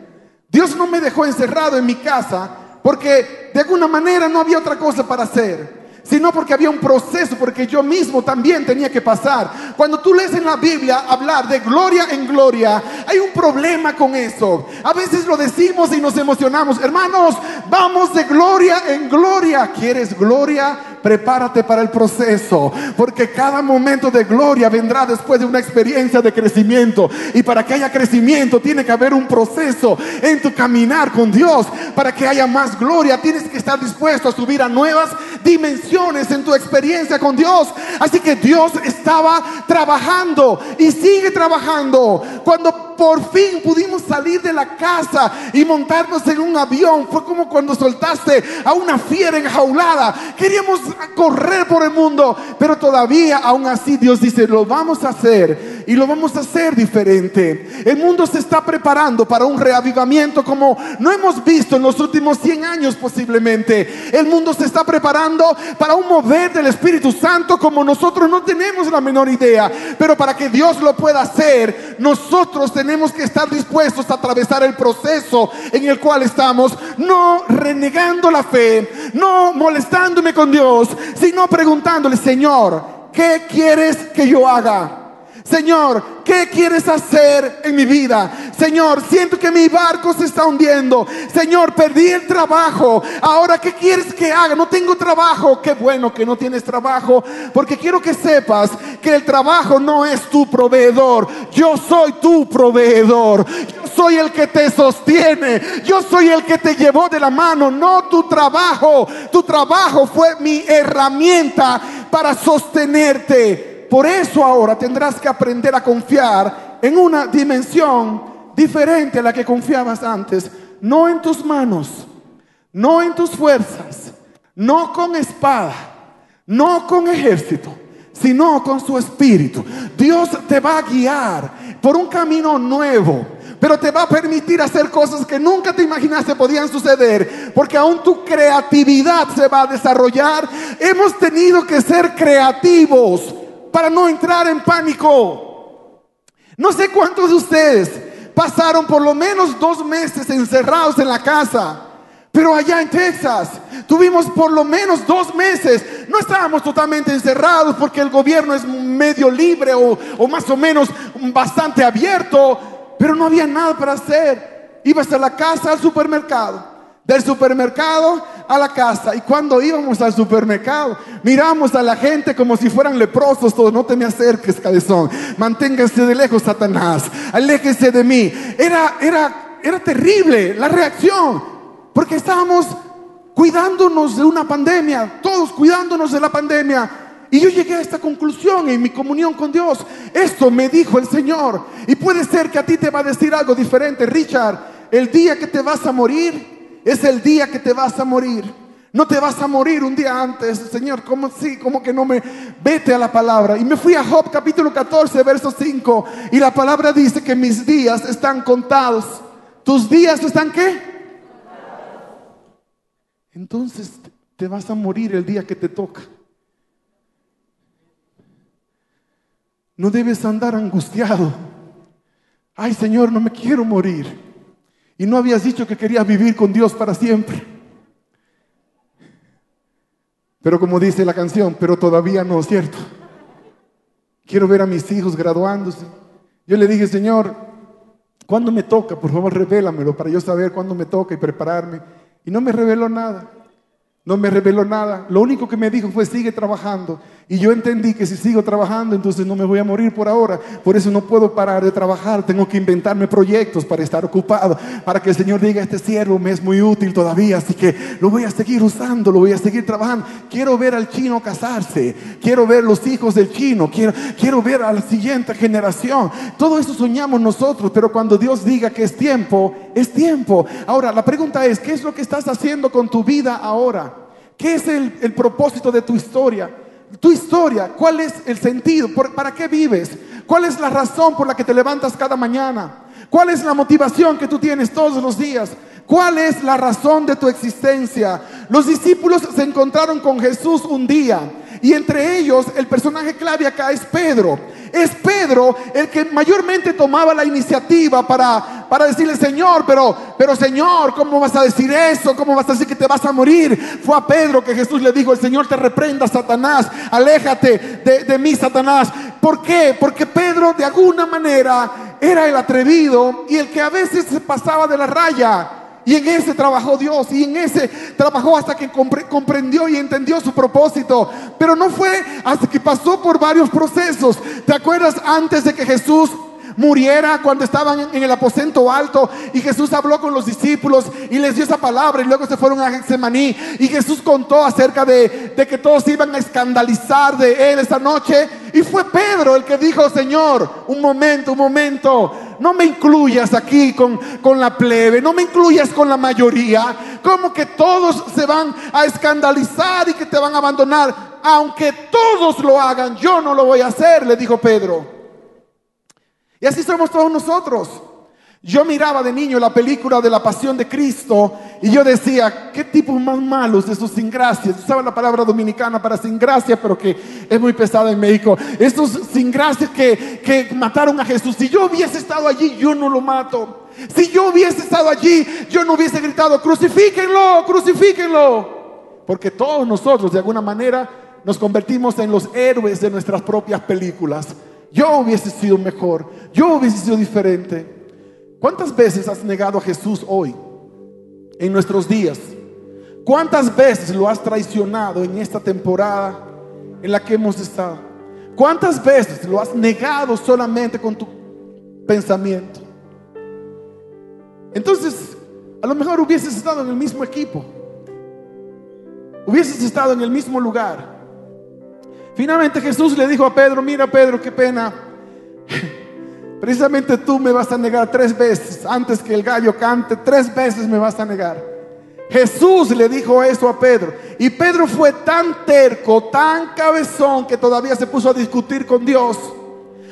Dios no me dejó encerrado en mi casa porque de alguna manera no había otra cosa para hacer sino porque había un proceso, porque yo mismo también tenía que pasar. Cuando tú lees en la Biblia hablar de gloria en gloria, hay un problema con eso. A veces lo decimos y nos emocionamos. Hermanos, vamos de gloria en gloria. ¿Quieres gloria? Prepárate para el proceso, porque cada momento de gloria vendrá después de una experiencia de crecimiento. Y para que haya crecimiento tiene que haber un proceso en tu caminar con Dios. Para que haya más gloria tienes que estar dispuesto a subir a nuevas dimensiones en tu experiencia con Dios. Así que Dios estaba trabajando y sigue trabajando. Cuando por fin pudimos salir de la casa y montarnos en un avión, fue como cuando soltaste a una fiera enjaulada. Queríamos correr por el mundo, pero todavía aún así Dios dice, lo vamos a hacer y lo vamos a hacer diferente. El mundo se está preparando para un reavivamiento como no hemos visto en los últimos 100 años posiblemente. El mundo se está preparando para un mover del Espíritu Santo como nosotros no tenemos la menor idea. Pero para que Dios lo pueda hacer, nosotros tenemos que estar dispuestos a atravesar el proceso en el cual estamos, no renegando la fe, no molestándome con Dios sino preguntándole, Señor, ¿qué quieres que yo haga? Señor, ¿qué quieres hacer en mi vida? Señor, siento que mi barco se está hundiendo. Señor, perdí el trabajo. Ahora, ¿qué quieres que haga? No tengo trabajo. Qué bueno que no tienes trabajo, porque quiero que sepas que el trabajo no es tu proveedor. Yo soy tu proveedor. Yo soy el que te sostiene. Yo soy el que te llevó de la mano, no tu trabajo. Tu trabajo fue mi herramienta para sostenerte. Por eso ahora tendrás que aprender a confiar en una dimensión diferente a la que confiabas antes. No en tus manos, no en tus fuerzas, no con espada, no con ejército, sino con su espíritu. Dios te va a guiar por un camino nuevo pero te va a permitir hacer cosas que nunca te imaginaste podían suceder, porque aún tu creatividad se va a desarrollar. Hemos tenido que ser creativos para no entrar en pánico. No sé cuántos de ustedes pasaron por lo menos dos meses encerrados en la casa. Pero allá en Texas tuvimos por lo menos dos meses. No estábamos totalmente encerrados porque el gobierno es medio libre o, o, más o menos bastante abierto. Pero no había nada para hacer. Ibas a la casa, al supermercado del supermercado a la casa. Y cuando íbamos al supermercado, miramos a la gente como si fueran leprosos, todos, no te me acerques, cabezón, manténgase de lejos, Satanás, aléjese de mí. Era, era, era terrible la reacción, porque estábamos cuidándonos de una pandemia, todos cuidándonos de la pandemia. Y yo llegué a esta conclusión en mi comunión con Dios. Esto me dijo el Señor. Y puede ser que a ti te va a decir algo diferente. Richard, el día que te vas a morir es el día que te vas a morir. No te vas a morir un día antes, Señor. ¿Cómo sí? ¿Cómo que no me vete a la palabra? Y me fui a Job capítulo 14, verso 5. Y la palabra dice que mis días están contados. ¿Tus días están qué? Entonces te vas a morir el día que te toca. No debes andar angustiado. Ay Señor, no me quiero morir. Y no habías dicho que querías vivir con Dios para siempre. Pero como dice la canción, pero todavía no, ¿cierto? Quiero ver a mis hijos graduándose. Yo le dije, Señor, ¿cuándo me toca? Por favor, revélamelo para yo saber cuándo me toca y prepararme. Y no me reveló nada. No me reveló nada. Lo único que me dijo fue, sigue trabajando. Y yo entendí que si sigo trabajando, entonces no me voy a morir por ahora. Por eso no puedo parar de trabajar. Tengo que inventarme proyectos para estar ocupado. Para que el Señor diga, este siervo me es muy útil todavía. Así que lo voy a seguir usando, lo voy a seguir trabajando. Quiero ver al chino casarse. Quiero ver los hijos del chino. Quiero, quiero ver a la siguiente generación. Todo eso soñamos nosotros. Pero cuando Dios diga que es tiempo, es tiempo. Ahora, la pregunta es, ¿qué es lo que estás haciendo con tu vida ahora? ¿Qué es el, el propósito de tu historia? tu historia, cuál es el sentido, para qué vives, cuál es la razón por la que te levantas cada mañana, cuál es la motivación que tú tienes todos los días, cuál es la razón de tu existencia. Los discípulos se encontraron con Jesús un día y entre ellos el personaje clave acá es Pedro. Es Pedro el que mayormente tomaba la iniciativa para, para decirle, Señor, pero, pero Señor, ¿cómo vas a decir eso? ¿Cómo vas a decir que te vas a morir? Fue a Pedro que Jesús le dijo, el Señor te reprenda, Satanás, aléjate de, de mí, Satanás. ¿Por qué? Porque Pedro de alguna manera era el atrevido y el que a veces se pasaba de la raya. Y en ese trabajó Dios y en ese trabajó hasta que comprendió y entendió su propósito. Pero no fue hasta que pasó por varios procesos. ¿Te acuerdas antes de que Jesús muriera cuando estaban en el aposento alto y Jesús habló con los discípulos y les dio esa palabra y luego se fueron a Getsemaní y Jesús contó acerca de, de que todos iban a escandalizar de él esa noche y fue Pedro el que dijo, Señor, un momento, un momento, no me incluyas aquí con, con la plebe, no me incluyas con la mayoría, como que todos se van a escandalizar y que te van a abandonar, aunque todos lo hagan, yo no lo voy a hacer, le dijo Pedro. Y así somos todos nosotros. Yo miraba de niño la película de la pasión de Cristo y yo decía, qué tipos más malos de esos sin gracia. Usaba la palabra dominicana para sin gracia, pero que es muy pesada en México. Estos sin gracia que, que mataron a Jesús. Si yo hubiese estado allí, yo no lo mato. Si yo hubiese estado allí, yo no hubiese gritado, crucifíquenlo, crucifíquenlo. Porque todos nosotros, de alguna manera, nos convertimos en los héroes de nuestras propias películas. Yo hubiese sido mejor, yo hubiese sido diferente. ¿Cuántas veces has negado a Jesús hoy, en nuestros días? ¿Cuántas veces lo has traicionado en esta temporada en la que hemos estado? ¿Cuántas veces lo has negado solamente con tu pensamiento? Entonces, a lo mejor hubieses estado en el mismo equipo, hubieses estado en el mismo lugar, Finalmente Jesús le dijo a Pedro, mira Pedro, qué pena. Precisamente tú me vas a negar tres veces. Antes que el gallo cante, tres veces me vas a negar. Jesús le dijo eso a Pedro. Y Pedro fue tan terco, tan cabezón, que todavía se puso a discutir con Dios.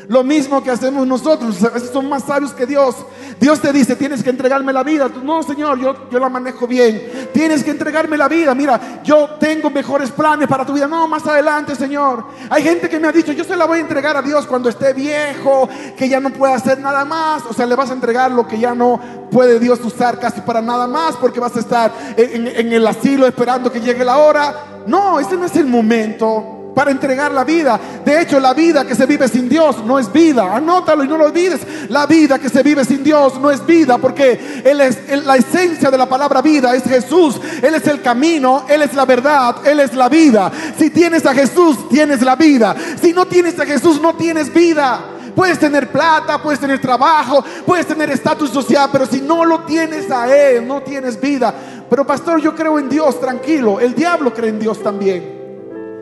Lo mismo que hacemos nosotros, a veces son más sabios que Dios. Dios te dice, tienes que entregarme la vida. no, Señor, yo, yo la manejo bien. Tienes que entregarme la vida. Mira, yo tengo mejores planes para tu vida. No, más adelante, Señor. Hay gente que me ha dicho, yo se la voy a entregar a Dios cuando esté viejo, que ya no pueda hacer nada más. O sea, le vas a entregar lo que ya no puede Dios usar casi para nada más, porque vas a estar en, en el asilo esperando que llegue la hora. No, ese no es el momento para entregar la vida. De hecho, la vida que se vive sin Dios no es vida. Anótalo y no lo olvides. La vida que se vive sin Dios no es vida porque él es, la esencia de la palabra vida es Jesús. Él es el camino, Él es la verdad, Él es la vida. Si tienes a Jesús, tienes la vida. Si no tienes a Jesús, no tienes vida. Puedes tener plata, puedes tener trabajo, puedes tener estatus social, pero si no lo tienes a Él, no tienes vida. pero pastor, yo creo en Dios, tranquilo. El diablo cree en Dios también.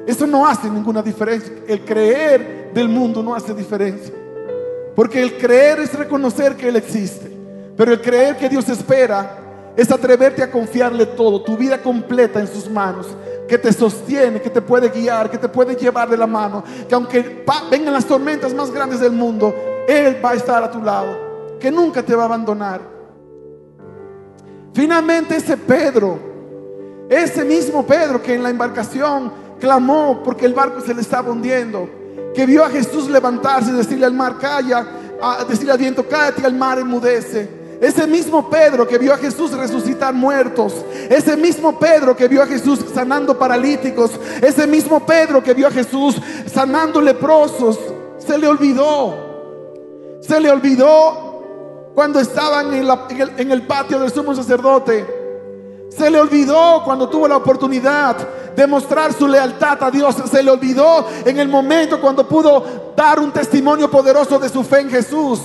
Eso no hace ninguna diferencia. El creer del mundo no hace diferencia. Porque el creer es reconocer que Él existe. Pero el creer que Dios espera es atreverte a confiarle todo, tu vida completa en sus manos, que te sostiene, que te puede guiar, que te puede llevar de la mano, que aunque vengan las tormentas más grandes del mundo, Él va a estar a tu lado, que nunca te va a abandonar. Finalmente ese Pedro, ese mismo Pedro que en la embarcación clamó porque el barco se le estaba hundiendo, que vio a Jesús levantarse y decirle al mar, calla, a decirle al viento, cállate y al mar enmudece. Ese mismo Pedro que vio a Jesús resucitar muertos. Ese mismo Pedro que vio a Jesús sanando paralíticos. Ese mismo Pedro que vio a Jesús sanando leprosos. Se le olvidó. Se le olvidó cuando estaban en, en el patio del sumo sacerdote. Se le olvidó cuando tuvo la oportunidad de mostrar su lealtad a Dios. Se le olvidó en el momento cuando pudo dar un testimonio poderoso de su fe en Jesús.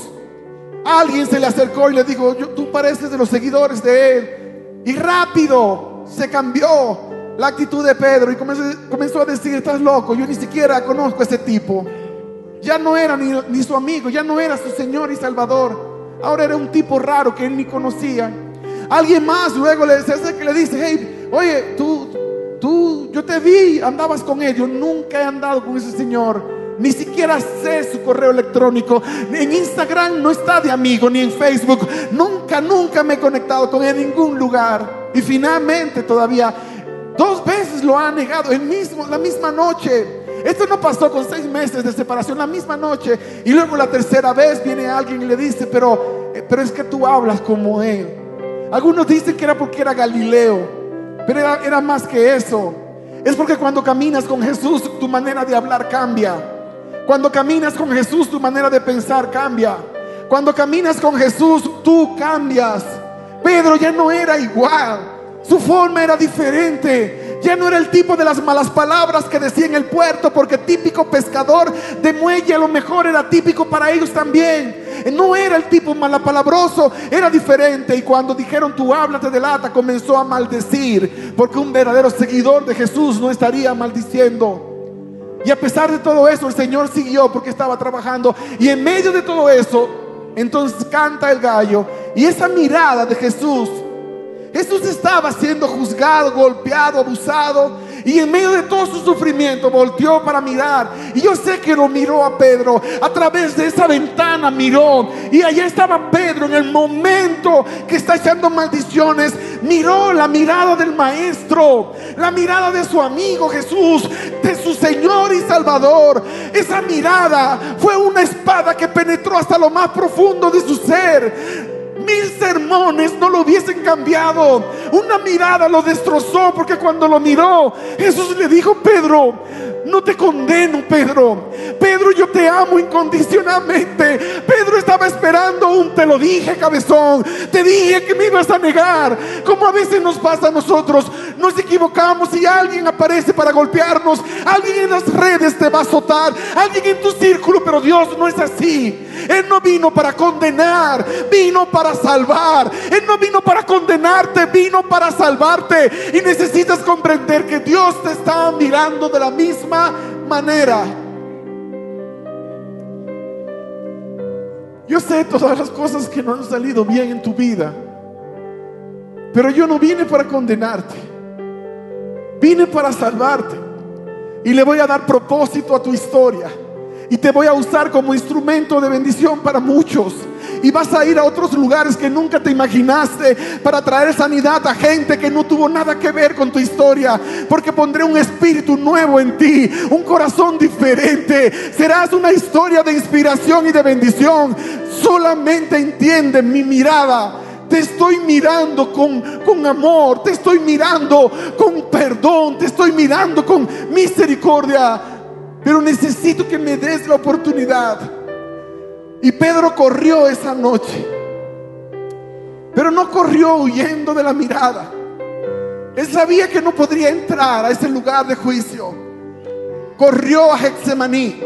Alguien se le acercó y le dijo, tú pareces de los seguidores de él. Y rápido se cambió la actitud de Pedro y comenzó, a decir, estás loco, yo ni siquiera conozco a ese tipo. Ya no era ni, ni su amigo, ya no era su Señor y Salvador. Ahora era un tipo raro que él ni conocía. Alguien más luego le, que le dice, hey, oye, tú, tú, yo te vi, andabas con él. Yo nunca he andado con ese Señor. Ni siquiera sé su correo electrónico. En Instagram no está de amigo, ni en Facebook. Nunca, nunca me he conectado con él en ningún lugar. Y finalmente todavía dos veces lo ha negado, el mismo, la misma noche. Esto no pasó con seis meses de separación, la misma noche. Y luego la tercera vez viene alguien y le dice, pero, eh, pero es que tú hablas como él. Algunos dicen que era porque era Galileo, pero era, más que eso. Es porque cuando caminas con Jesús, tu manera de hablar cambia. Cuando caminas con Jesús, tu manera de pensar cambia. Cuando caminas con Jesús, tú cambias. Pedro ya no era igual. Su forma era diferente. Ya no era el tipo de las malas palabras que decía en el puerto, porque típico pescador de muelle a lo mejor era típico para ellos también. No era el tipo malapalabroso, era diferente. Y cuando dijeron tú háblate de lata, comenzó a maldecir, porque un verdadero seguidor de Jesús no estaría maldiciendo. Y a pesar de todo eso, el Señor siguió porque estaba trabajando. Y en medio de todo eso, entonces canta el gallo. Y esa mirada de Jesús, Jesús estaba siendo juzgado, golpeado, abusado. Y en medio de todo su sufrimiento volteó para mirar. Y yo sé que lo miró a Pedro. A través de esa ventana miró. Y allá estaba Pedro en el momento que está echando maldiciones. Miró la mirada del maestro. La mirada de su amigo Jesús. De su Señor y Salvador. Esa mirada fue una espada que penetró hasta lo más profundo de su ser mil sermones no lo hubiesen cambiado. Una mirada lo destrozó porque cuando lo miró, Jesús le dijo, Pedro, no te condeno, Pedro. Pedro, yo te amo incondicionalmente. Pedro estaba esperando un te lo dije, cabezón. Te dije que me ibas a negar. Como a veces nos pasa a nosotros. Nos equivocamos y alguien aparece para golpearnos. Alguien en las redes te va a azotar. Alguien en tu círculo, pero Dios no es así. Él no vino para condenar, vino para salvar. Él no vino para condenarte, vino para salvarte. Y necesitas comprender que Dios te está mirando de la misma manera. Yo sé todas las cosas que no han salido bien en tu vida, pero yo no vine para condenarte, vine para salvarte. Y le voy a dar propósito a tu historia. Y te voy a usar como instrumento de bendición para muchos. Y vas a ir a otros lugares que nunca te imaginaste para traer sanidad a gente que no tuvo nada que ver con tu historia. Porque pondré un espíritu nuevo en ti, un corazón diferente. Serás una historia de inspiración y de bendición. Solamente entiende mi mirada te estoy mirando con, con, amor, te estoy mirando con perdón, te estoy mirando con misericordia pero necesito que me des la oportunidad. Y Pedro corrió esa noche, pero no corrió huyendo de la mirada. Él sabía que no podría entrar a ese lugar de juicio. Corrió a Getsemaní,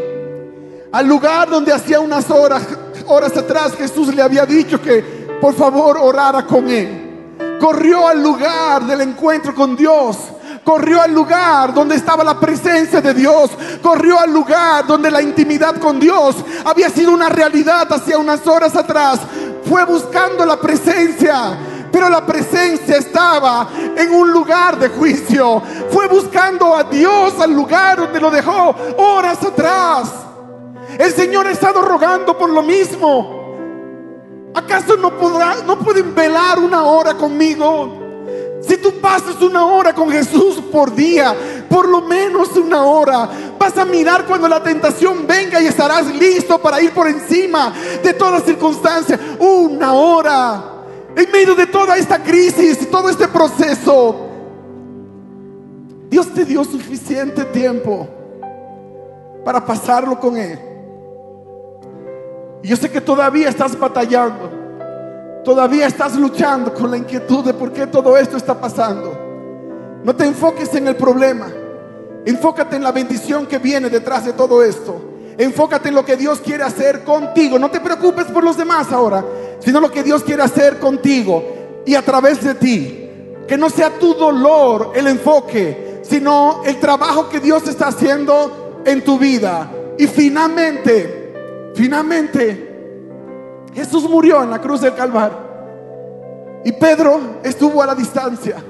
al lugar donde hacía unas horas, horas atrás Jesús le había dicho que por favor orara con él. corrió al lugar del encuentro con Dios. Corrió al lugar donde estaba la presencia de Dios. Corrió al lugar donde la intimidad con Dios había sido una realidad hacia unas horas atrás. Fue buscando la presencia. Pero la presencia estaba en un lugar de juicio. Fue buscando a Dios al lugar donde lo dejó horas atrás. El Señor ha estado rogando por lo mismo. ¿Acaso no, podrá, no pueden velar una hora conmigo? Si tú pasas una hora con Jesús por día, por lo menos una hora, vas a mirar cuando la tentación venga y estarás listo para ir por encima de toda circunstancia. Una hora. En medio de toda esta crisis, todo este proceso, Dios te dio suficiente tiempo para pasarlo con Él. Y yo sé que todavía estás batallando. Todavía estás luchando con la inquietud de por qué todo esto está pasando. No te enfoques en el problema. Enfócate en la bendición que viene detrás de todo esto. Enfócate en lo que Dios quiere hacer contigo. No te preocupes por los demás ahora, sino lo que Dios quiere hacer contigo y a través de ti. Que no sea tu dolor el enfoque, sino el trabajo que Dios está haciendo en tu vida. Y finalmente, Finalmente, Jesús murió en la cruz del Calvario. Y Pedro estuvo a la distancia,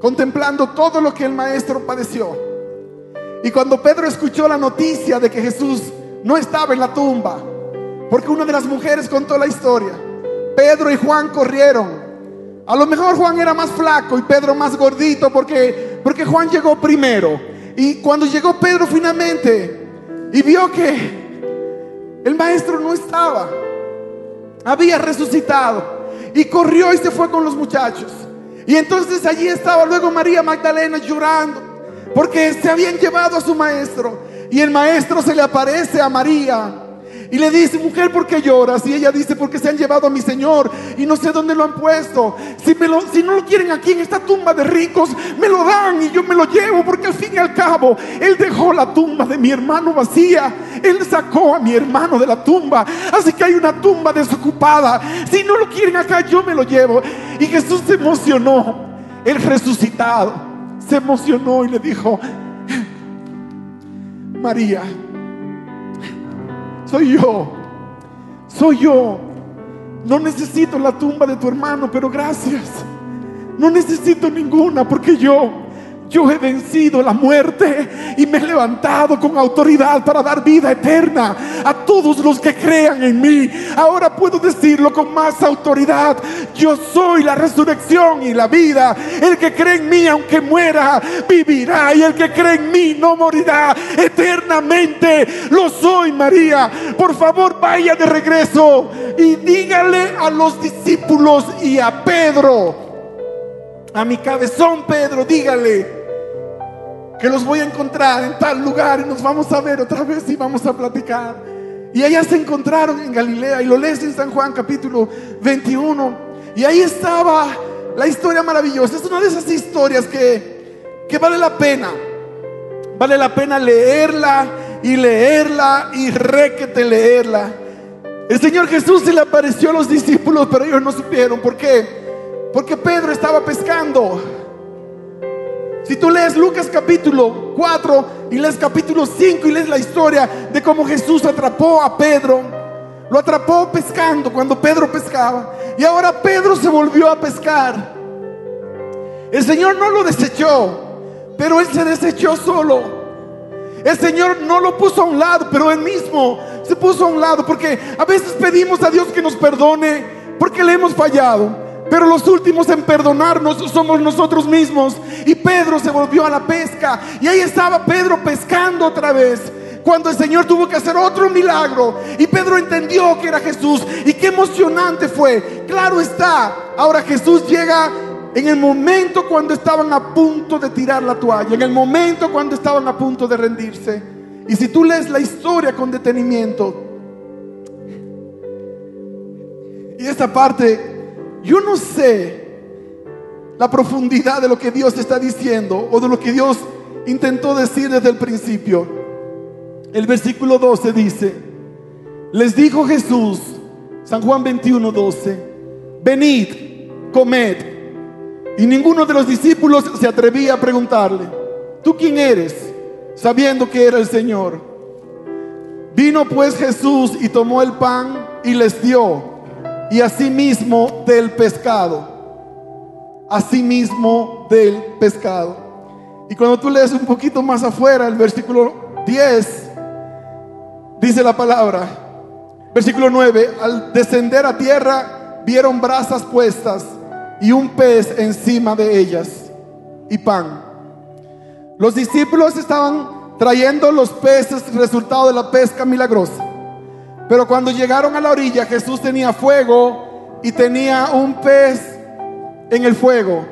contemplando todo lo que el maestro padeció. Y cuando Pedro escuchó la noticia de que Jesús no estaba en la tumba, porque una de las mujeres contó la historia, Pedro y Juan corrieron. A lo mejor Juan era más flaco y Pedro más gordito porque, porque Juan llegó primero. Y cuando llegó Pedro finalmente, y vio que el maestro no estaba. Había resucitado. Y corrió y se fue con los muchachos. Y entonces allí estaba luego María Magdalena llorando. Porque se habían llevado a su maestro. Y el maestro se le aparece a María y le dice, mujer, ¿por qué lloras? Y ella dice, porque se han llevado a mi Señor y no sé dónde lo han puesto. Si, me lo, si no lo quieren aquí en esta tumba de ricos, me lo dan y yo me lo llevo, porque al fin y al cabo, Él dejó la tumba de mi hermano vacía. Él sacó a mi hermano de la tumba. Así que hay una tumba desocupada. Si no lo quieren acá, yo me lo llevo. Y Jesús se emocionó. El resucitado se emocionó y le dijo, María, soy yo. Soy yo. No necesito la tumba de tu hermano, pero gracias. No necesito ninguna porque yo yo he vencido la muerte y me he levantado con autoridad para dar vida eterna a todos los que crean en mí. Ahora puedo decirlo con más autoridad. Yo soy la resurrección y la vida. El que cree en mí, aunque muera, vivirá. Y el que cree en mí no morirá eternamente. Lo soy, María. Por favor, vaya de regreso y dígale a los discípulos y a Pedro a mi cabezón, Pedro, dígale que los voy a encontrar en tal lugar y nos vamos a ver otra vez y vamos a platicar. Y allá se encontraron en Galilea y lo lees en San Juan capítulo 21. Y ahí estaba la historia maravillosa. Es una de esas historias que, que vale la pena. Vale la pena leerla y leerla y requete leerla. El Señor Jesús se le apareció a los discípulos, pero ellos no supieron. ¿Por qué? Porque Pedro estaba pescando. Si tú lees Lucas capítulo 4 y lees capítulo 5 y lees la historia de cómo Jesús atrapó a Pedro, lo atrapó pescando cuando Pedro pescaba. Y ahora Pedro se volvió a pescar. El Señor no lo desechó, pero él se desechó solo. El Señor no lo puso a un lado, pero él mismo se puso a un lado. Porque a veces pedimos a Dios que nos perdone porque le hemos fallado. Pero los últimos en perdonarnos somos nosotros mismos. Y Pedro se volvió a la pesca. Y ahí estaba Pedro pescando otra vez. Cuando el Señor tuvo que hacer otro milagro. Y Pedro entendió que era Jesús. Y qué emocionante fue. Claro está. Ahora Jesús llega en el momento cuando estaban a punto de tirar la toalla. En el momento cuando estaban a punto de rendirse. Y si tú lees la historia con detenimiento. Y esta parte yo no sé la profundidad de lo que Dios está diciendo o de lo que Dios intentó decir desde el principio. El versículo 12 dice, les dijo Jesús, San Juan 21, 12, venid, comed. Y ninguno de los discípulos se atrevía a preguntarle, ¿tú quién eres? Sabiendo que era el Señor. Vino pues Jesús y tomó el pan y les dio, y asimismo del pescado. Asimismo del pescado. Y cuando tú lees un poquito más afuera, el versículo 10, dice la palabra, versículo 9, al descender a tierra, vieron brasas puestas y un pez encima de ellas y pan. Los discípulos estaban trayendo los peces resultado de la pesca milagrosa. Pero cuando llegaron a la orilla, Jesús tenía fuego y tenía un pez en el fuego.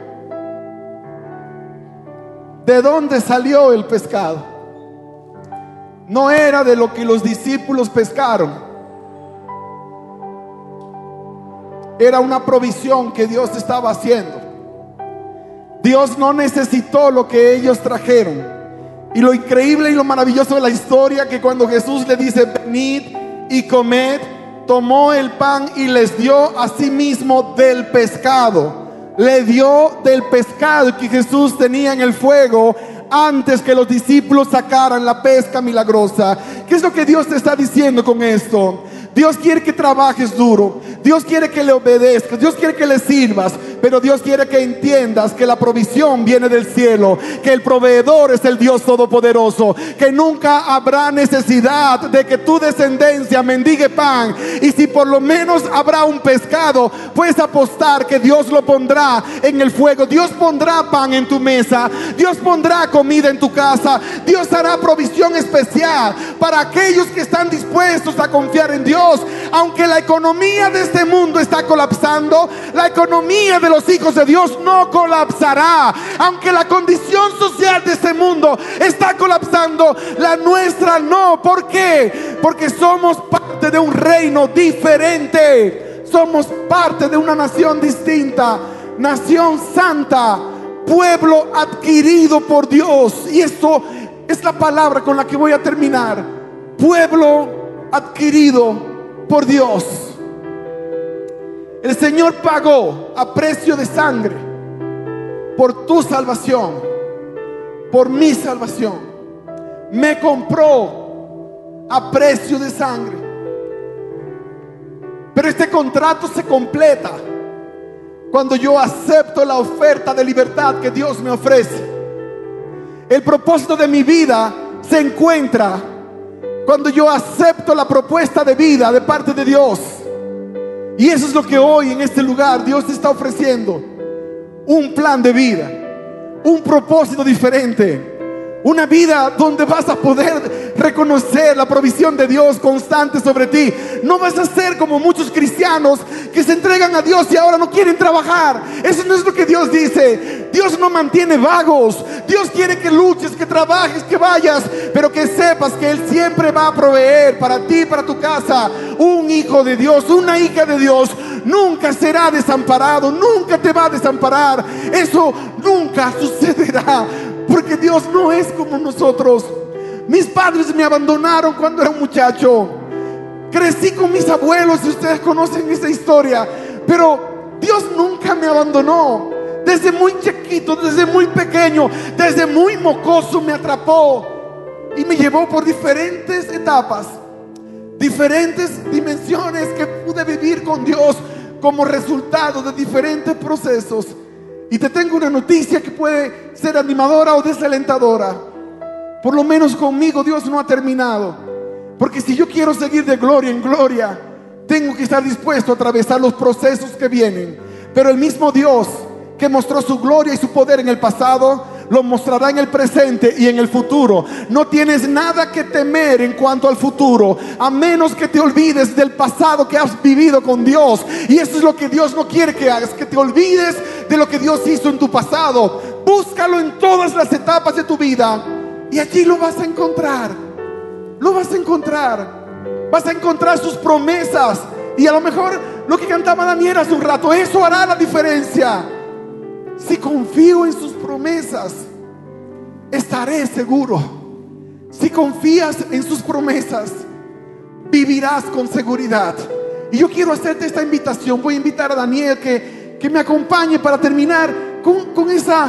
¿De dónde salió el pescado? No era de lo que los discípulos pescaron. Era una provisión que Dios estaba haciendo. Dios no necesitó lo que ellos trajeron. Y lo increíble y lo maravilloso de la historia que cuando Jesús le dice, venid y comed, tomó el pan y les dio a sí mismo del pescado le dio del pescado que Jesús tenía en el fuego antes que los discípulos sacaran la pesca milagrosa. ¿Qué es lo que Dios te está diciendo con esto? Dios quiere que trabajes duro. Dios quiere que le obedezcas. Dios quiere que le sirvas. Pero Dios quiere que entiendas que la provisión viene del cielo. Que el proveedor es el Dios todopoderoso. Que nunca habrá necesidad de que tu descendencia mendigue pan. Y si por lo menos habrá un pescado, puedes apostar que Dios lo pondrá en el fuego. Dios pondrá pan en tu mesa. Dios pondrá comida en tu casa. Dios hará provisión especial para aquellos que están dispuestos a confiar en Dios aunque la economía de este mundo está colapsando, la economía de los hijos de Dios no colapsará. Aunque la condición social de este mundo está colapsando, la nuestra no. ¿Por qué? Porque somos parte de un reino diferente. Somos parte de una nación distinta, nación santa, pueblo adquirido por Dios. Y esto es la palabra con la que voy a terminar. Pueblo adquirido por Dios. El Señor pagó a precio de sangre por tu salvación, por mi salvación. Me compró a precio de sangre. Pero este contrato se completa cuando yo acepto la oferta de libertad que Dios me ofrece. El propósito de mi vida se encuentra cuando yo acepto la propuesta de vida de parte de Dios. Y eso es lo que hoy en este lugar Dios te está ofreciendo. Un plan de vida, un propósito diferente una vida donde vas a poder reconocer la provisión de Dios constante sobre ti. No vas a ser como muchos cristianos que se entregan a Dios y ahora no quieren trabajar. Eso no es lo que Dios dice. Dios no mantiene vagos. Dios quiere que luches, que trabajes, que vayas, pero que sepas que Él siempre va a proveer para ti, para tu casa, un hijo de Dios, una hija de Dios. Nunca será desamparado, nunca te va a desamparar. Eso nunca sucederá porque Dios no es como nosotros. Mis padres me abandonaron cuando era un muchacho. Crecí con mis abuelos y ustedes conocen esa historia. Pero Dios nunca me abandonó. Desde muy chiquito, desde muy pequeño, desde muy mocoso me atrapó y me llevó por diferentes etapas, diferentes dimensiones que pude vivir con Dios como resultado de diferentes procesos. Y te tengo una noticia que puede ser animadora o desalentadora. Por lo menos conmigo Dios no ha terminado. Porque si yo quiero seguir de gloria en gloria, tengo que estar dispuesto a atravesar los procesos que vienen. Pero el mismo Dios que mostró su gloria y su poder en el pasado, lo mostrará en el presente y en el futuro. No tienes nada que temer en cuanto al futuro, a menos que te olvides del pasado que has vivido con Dios. Y eso es lo que Dios no quiere que hagas, que te olvides de lo que Dios hizo en tu pasado. Búscalo en todas las etapas de tu vida y allí lo vas a encontrar. Lo vas a encontrar. Vas a encontrar sus promesas. Y a lo mejor lo que cantaba Daniel hace un rato, eso hará la diferencia. Si confío en sus promesas, estaré seguro. Si confías en sus promesas, vivirás con seguridad. Y yo quiero hacerte esta invitación. Voy a invitar a Daniel que, que me acompañe para terminar con, con esa,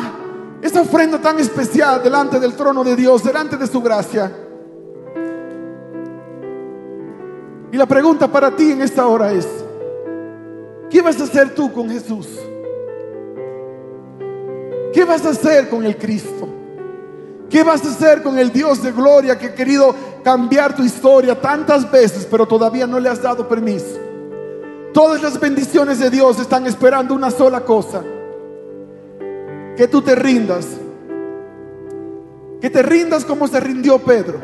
esa ofrenda tan especial delante del trono de Dios, delante de su gracia. Y la pregunta para ti en esta hora es, ¿qué vas a hacer tú con Jesús? ¿Qué vas a hacer con el Cristo? ¿Qué vas a hacer con el Dios de gloria que ha querido cambiar tu historia tantas veces, pero todavía no le has dado permiso? Todas las bendiciones de Dios están esperando una sola cosa. Que tú te rindas. Que te rindas como se rindió Pedro.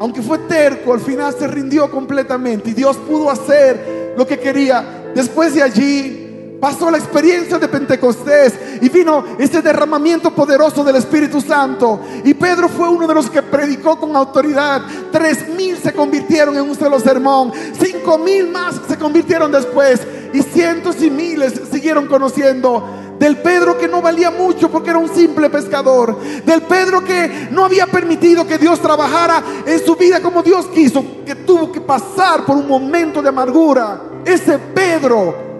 Aunque fue terco, al final se rindió completamente y Dios pudo hacer lo que quería. Después de allí, pasó la experiencia de Pentecostés y vino ese derramamiento poderoso del Espíritu Santo. Y Pedro fue uno de los que predicó con autoridad. Tres mil se convirtieron en un solo sermón. Cinco mil más se convirtieron después. Y cientos y miles siguieron conociendo del Pedro que no valía mucho porque era un simple pescador, del Pedro que no había permitido que Dios trabajara en su vida como Dios quiso, que tuvo que pasar por un momento de amargura. Ese Pedro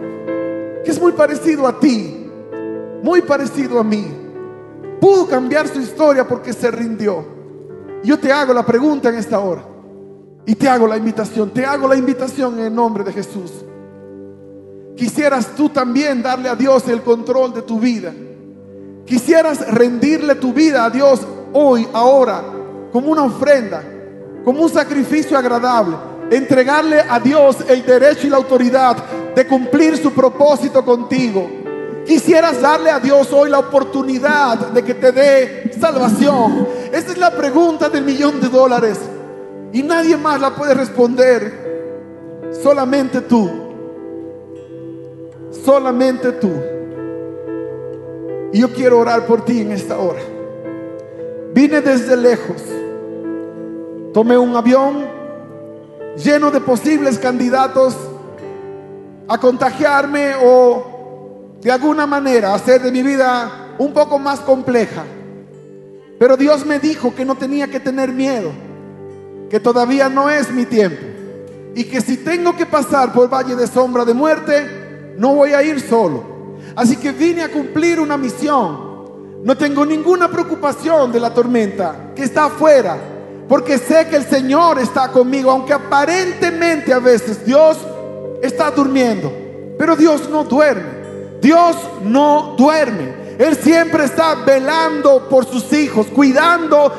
que es muy parecido a ti, muy parecido a mí, pudo cambiar su historia porque se rindió. Yo te hago la pregunta en esta hora y te hago la invitación, te hago la invitación en el nombre de Jesús. Quisieras tú también darle a Dios el control de tu vida. Quisieras rendirle tu vida a Dios hoy, ahora, como una ofrenda, como un sacrificio agradable entregarle a Dios el derecho y la autoridad de cumplir su propósito contigo. Quisieras darle a Dios hoy la oportunidad de que te dé salvación. Esa es la pregunta del millón de dólares. Y nadie más la puede responder. Solamente tú. Solamente tú. Y yo quiero orar por ti en esta hora. Vine desde lejos. Tomé un avión lleno de posibles candidatos a contagiarme o de alguna manera hacer de mi vida un poco más compleja. Pero Dios me dijo que no tenía que tener miedo, que todavía no es mi tiempo y que si tengo que pasar por valle de sombra de muerte, no voy a ir solo. Así que vine a cumplir una misión. No tengo ninguna preocupación de la tormenta que está afuera, porque sé que el Señor está conmigo, aunque aparentemente a veces Dios está durmiendo. Pero Dios no duerme. Dios no duerme. Él siempre está velando por sus hijos, cuidando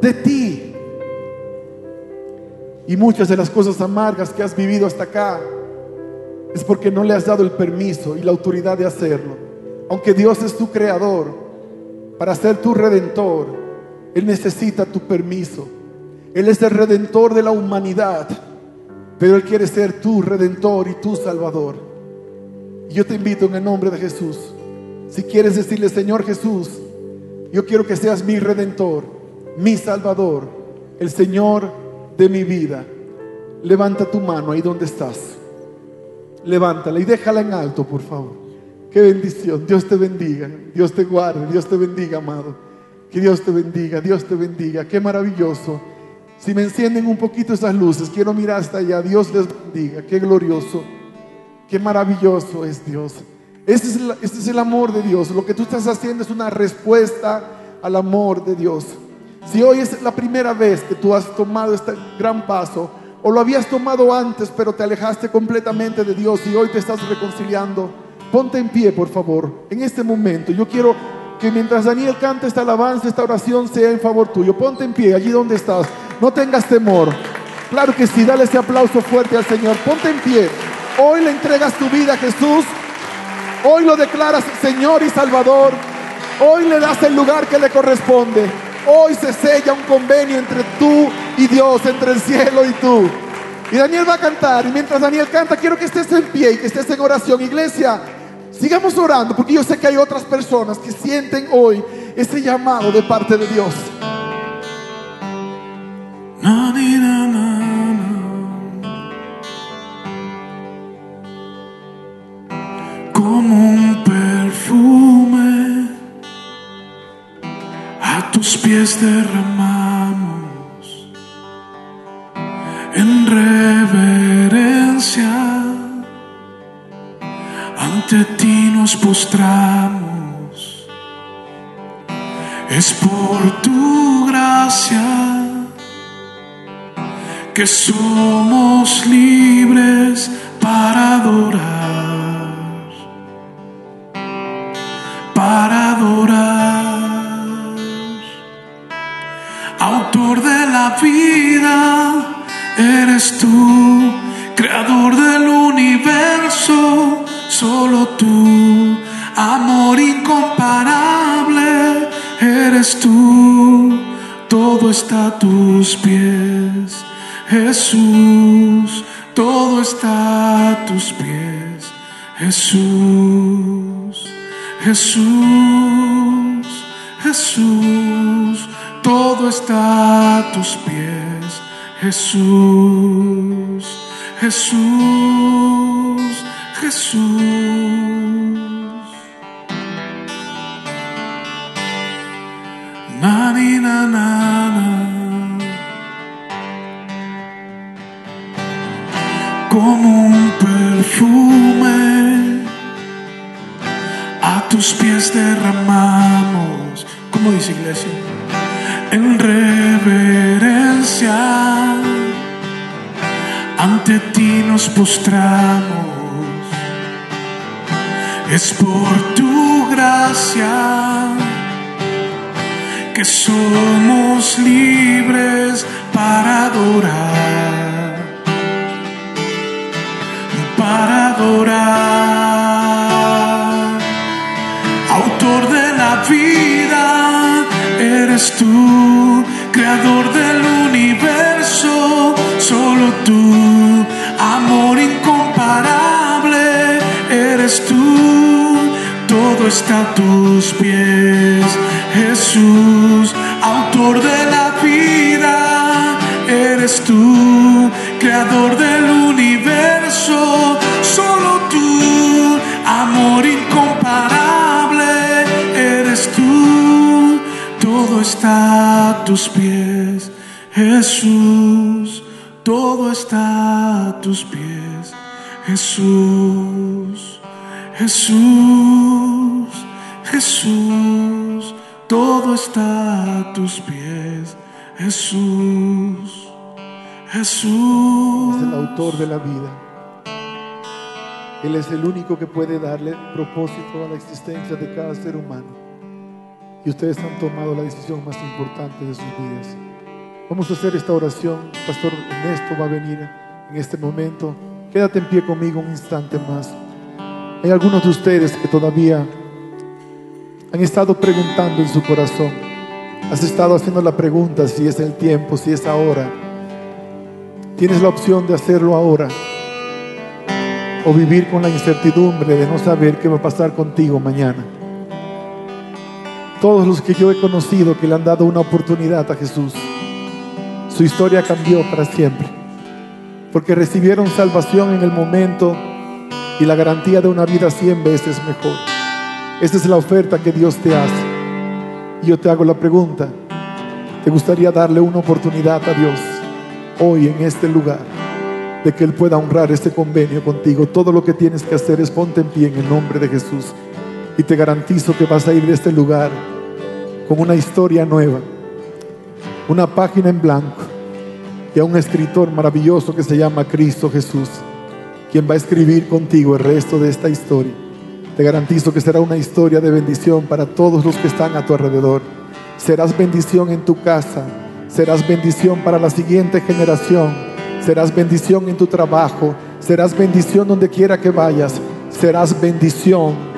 de ti. Y muchas de las cosas amargas que has vivido hasta acá es porque no le has dado el permiso y la autoridad de hacerlo. Aunque Dios es tu creador, para ser tu redentor, Él necesita tu permiso. Él es el redentor de la humanidad, pero Él quiere ser tu redentor y tu salvador. Y yo te invito en el nombre de Jesús, si quieres decirle, Señor Jesús, yo quiero que seas mi redentor, mi salvador, el Señor de mi vida. Levanta tu mano ahí donde estás. Levántala y déjala en alto, por favor. Qué bendición. Dios te bendiga. Dios te guarde. Dios te bendiga, amado. Que Dios te bendiga. Dios te bendiga. Qué maravilloso si me encienden un poquito esas luces, quiero mirar hasta allá. Dios les bendiga. Qué glorioso, qué maravilloso es Dios. Este es, el, este es el amor de Dios. Lo que tú estás haciendo es una respuesta al amor de Dios. Si hoy es la primera vez que tú has tomado este gran paso, o lo habías tomado antes, pero te alejaste completamente de Dios y hoy te estás reconciliando, ponte en pie, por favor, en este momento. Yo quiero que mientras Daniel canta esta alabanza, esta oración sea en favor tuyo. Ponte en pie, allí donde estás. No tengas temor. Claro que sí, dale ese aplauso fuerte al Señor. Ponte en pie. Hoy le entregas tu vida a Jesús. Hoy lo declaras Señor y Salvador. Hoy le das el lugar que le corresponde. Hoy se sella un convenio entre tú y Dios, entre el cielo y tú. Y Daniel va a cantar. Y mientras Daniel canta, quiero que estés en pie y que estés en oración. Iglesia, sigamos orando porque yo sé que hay otras personas que sienten hoy ese llamado de parte de Dios. Como un perfume a tus pies derramamos en reverencia ante ti nos postramos. Es por tu gracia que somos libres para adorar, para adorar. Autor de la vida, eres tú, creador del universo, solo tú, amor incomparable, eres tú, todo está a tus pies Jesús, todo está a tus pies. Jesús, Jesús, Jesús, todo está a tus pies. Jesús, Jesús, Jesús. Na, na, derramamos, como dice iglesia, en reverencia. Ante ti nos postramos. Es por tu gracia que somos libres para adorar para adorar. Vida, eres tú, creador del universo, solo tú, amor incomparable, eres tú, todo está a tus pies, Jesús, autor de la vida, eres tú, creador del universo, solo tú, amor incomparable, está a tus pies, Jesús, todo está a tus pies, Jesús, Jesús, Jesús, todo está a tus pies, Jesús. Jesús. Es el autor de la vida. Él es el único que puede darle propósito a la existencia de cada ser humano. Y ustedes han tomado la decisión más importante de sus vidas. Vamos a hacer esta oración. Pastor Ernesto va a venir en este momento. Quédate en pie conmigo un instante más. Hay algunos de ustedes que todavía han estado preguntando en su corazón. Has estado haciendo la pregunta si es el tiempo, si es ahora. Tienes la opción de hacerlo ahora o vivir con la incertidumbre de no saber qué va a pasar contigo mañana. Todos los que yo he conocido que le han dado una oportunidad a Jesús, su historia cambió para siempre, porque recibieron salvación en el momento y la garantía de una vida cien veces mejor. Esa es la oferta que Dios te hace. Y yo te hago la pregunta, ¿te gustaría darle una oportunidad a Dios? hoy en este lugar, de que Él pueda honrar este convenio contigo. Todo lo que tienes que hacer es ponte en pie en el nombre de Jesús. Y te garantizo que vas a ir de este lugar con una historia nueva, una página en blanco y a un escritor maravilloso que se llama Cristo Jesús, quien va a escribir contigo el resto de esta historia. Te garantizo que será una historia de bendición para todos los que están a tu alrededor. Serás bendición en tu casa, serás bendición para la siguiente generación, serás bendición en tu trabajo, serás bendición donde quiera que vayas, serás bendición,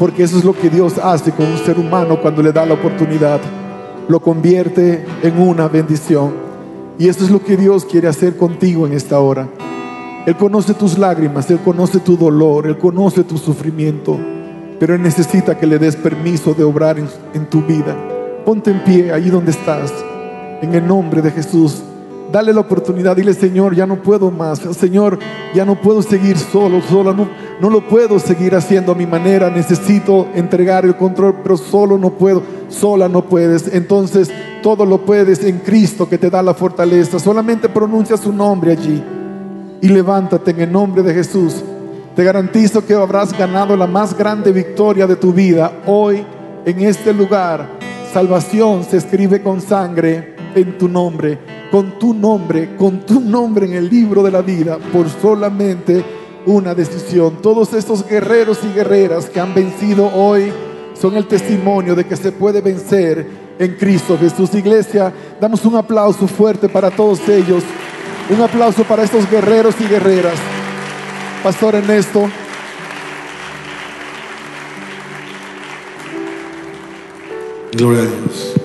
porque eso es lo que Dios hace con un ser humano cuando le da la oportunidad, lo convierte en una bendición. Y eso es lo que Dios quiere hacer contigo en esta hora. Él conoce tus lágrimas, Él conoce tu dolor, Él conoce tu sufrimiento, pero Él necesita que le des permiso de obrar en, en tu vida. Ponte en pie ahí donde estás en el nombre de Jesús. Dale la oportunidad, dile Señor, ya no puedo más. Señor, ya no puedo seguir solo, sola, no, no lo puedo seguir haciendo a mi manera. Necesito entregar el control, pero solo no puedo, sola no puedes. Entonces todo lo puedes en Cristo que te da la fortaleza. Solamente pronuncia su nombre allí y levántate en el nombre de Jesús Te garantizo que habrás ganado la más grande victoria de tu vida hoy en este lugar. Salvación se escribe con sangre en tu nombre, con tu nombre, con tu nombre en el libro de la vida, por solamente una decisión. Todos estos guerreros y guerreras que han vencido hoy son el testimonio de que se puede vencer en Cristo Jesús. Iglesia, damos un aplauso fuerte para todos ellos. Un aplauso para estos guerreros y guerreras. Pastor Ernesto. Gloria a Dios.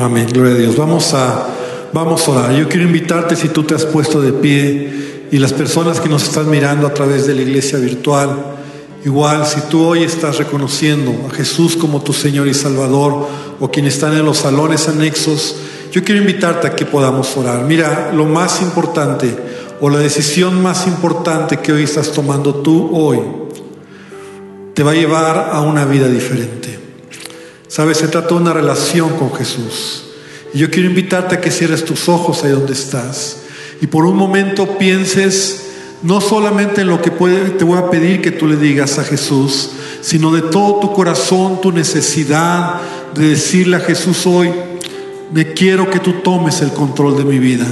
Amén, gloria a Dios. Vamos a, vamos a orar. Yo quiero invitarte si tú te has puesto de pie y las personas que nos están mirando a través de la iglesia virtual, igual si tú hoy estás reconociendo a Jesús como tu Señor y Salvador o quienes están en los salones anexos, yo quiero invitarte a que podamos orar. Mira, lo más importante o la decisión más importante que hoy estás tomando tú hoy te va a llevar a una vida diferente. Sabes, se trata de una relación con Jesús. Y yo quiero invitarte a que cierres tus ojos ahí donde estás y por un momento pienses no solamente en lo que puede, te voy a pedir que tú le digas a Jesús, sino de todo tu corazón, tu necesidad de decirle a Jesús hoy, me quiero que tú tomes el control de mi vida.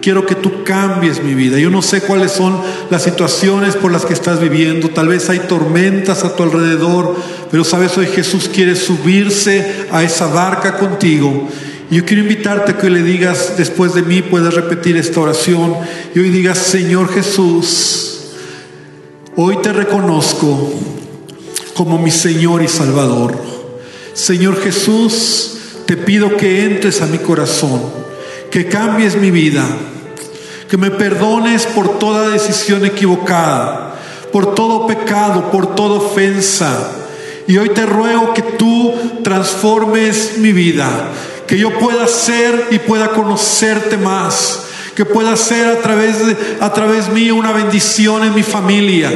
Quiero que tú cambies mi vida. Yo no sé cuáles son las situaciones por las que estás viviendo. Tal vez hay tormentas a tu alrededor, pero sabes, hoy Jesús quiere subirse a esa barca contigo. Yo quiero invitarte a que le digas, después de mí puedes repetir esta oración. Y hoy digas, Señor Jesús, hoy te reconozco como mi Señor y Salvador. Señor Jesús, te pido que entres a mi corazón, que cambies mi vida que me perdones por toda decisión equivocada, por todo pecado, por toda ofensa. Y hoy te ruego que tú transformes mi vida, que yo pueda ser y pueda conocerte más, que pueda ser a través de, a través mío una bendición en mi familia.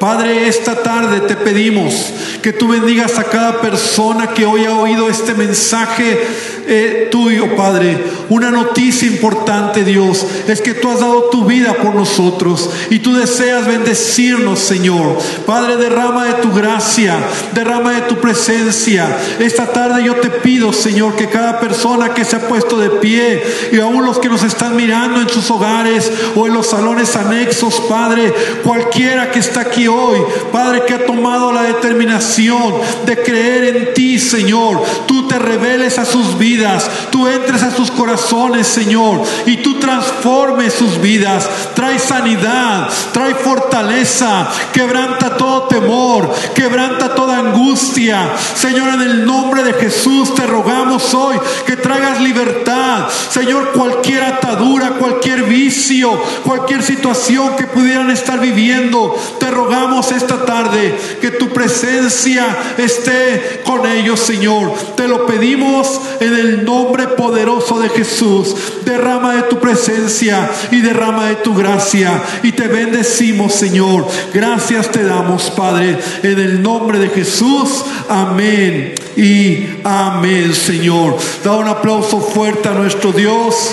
Padre, esta tarde te pedimos que tú bendigas a cada persona que hoy ha oído este mensaje eh, tuyo, Padre. Una noticia importante, Dios, es que tú has dado tu vida por nosotros y tú deseas bendecirnos, Señor. Padre, derrama de tu gracia, derrama de tu presencia. Esta tarde yo te pido, Señor, que cada persona que se ha puesto de pie y aún los que nos están mirando en sus hogares o en los salones anexos, Padre, cualquiera que está aquí hoy, Padre, que ha tomado la determinación de creer en ti, Señor, tú te reveles a sus vidas, tú entres a sus corazones, Señor, y tú transformes sus vidas, trae sanidad, trae fortaleza, quebranta todo temor, quebranta toda angustia. Señor, en el nombre de Jesús te rogamos hoy que traigas libertad. Señor, cualquier atadura, cualquier vicio, cualquier situación que pudieran estar viviendo, te rogamos esta tarde que tu presencia esté con ellos, Señor. Te lo pedimos en el nombre poderoso de Jesús. Derrama de tu presencia y derrama de tu gracia. Y te bendecimos, Señor. Gracias te damos, Padre, en el nombre de Jesús. Amén y amén, Señor. Da un aplauso fuerte a nuestro Dios.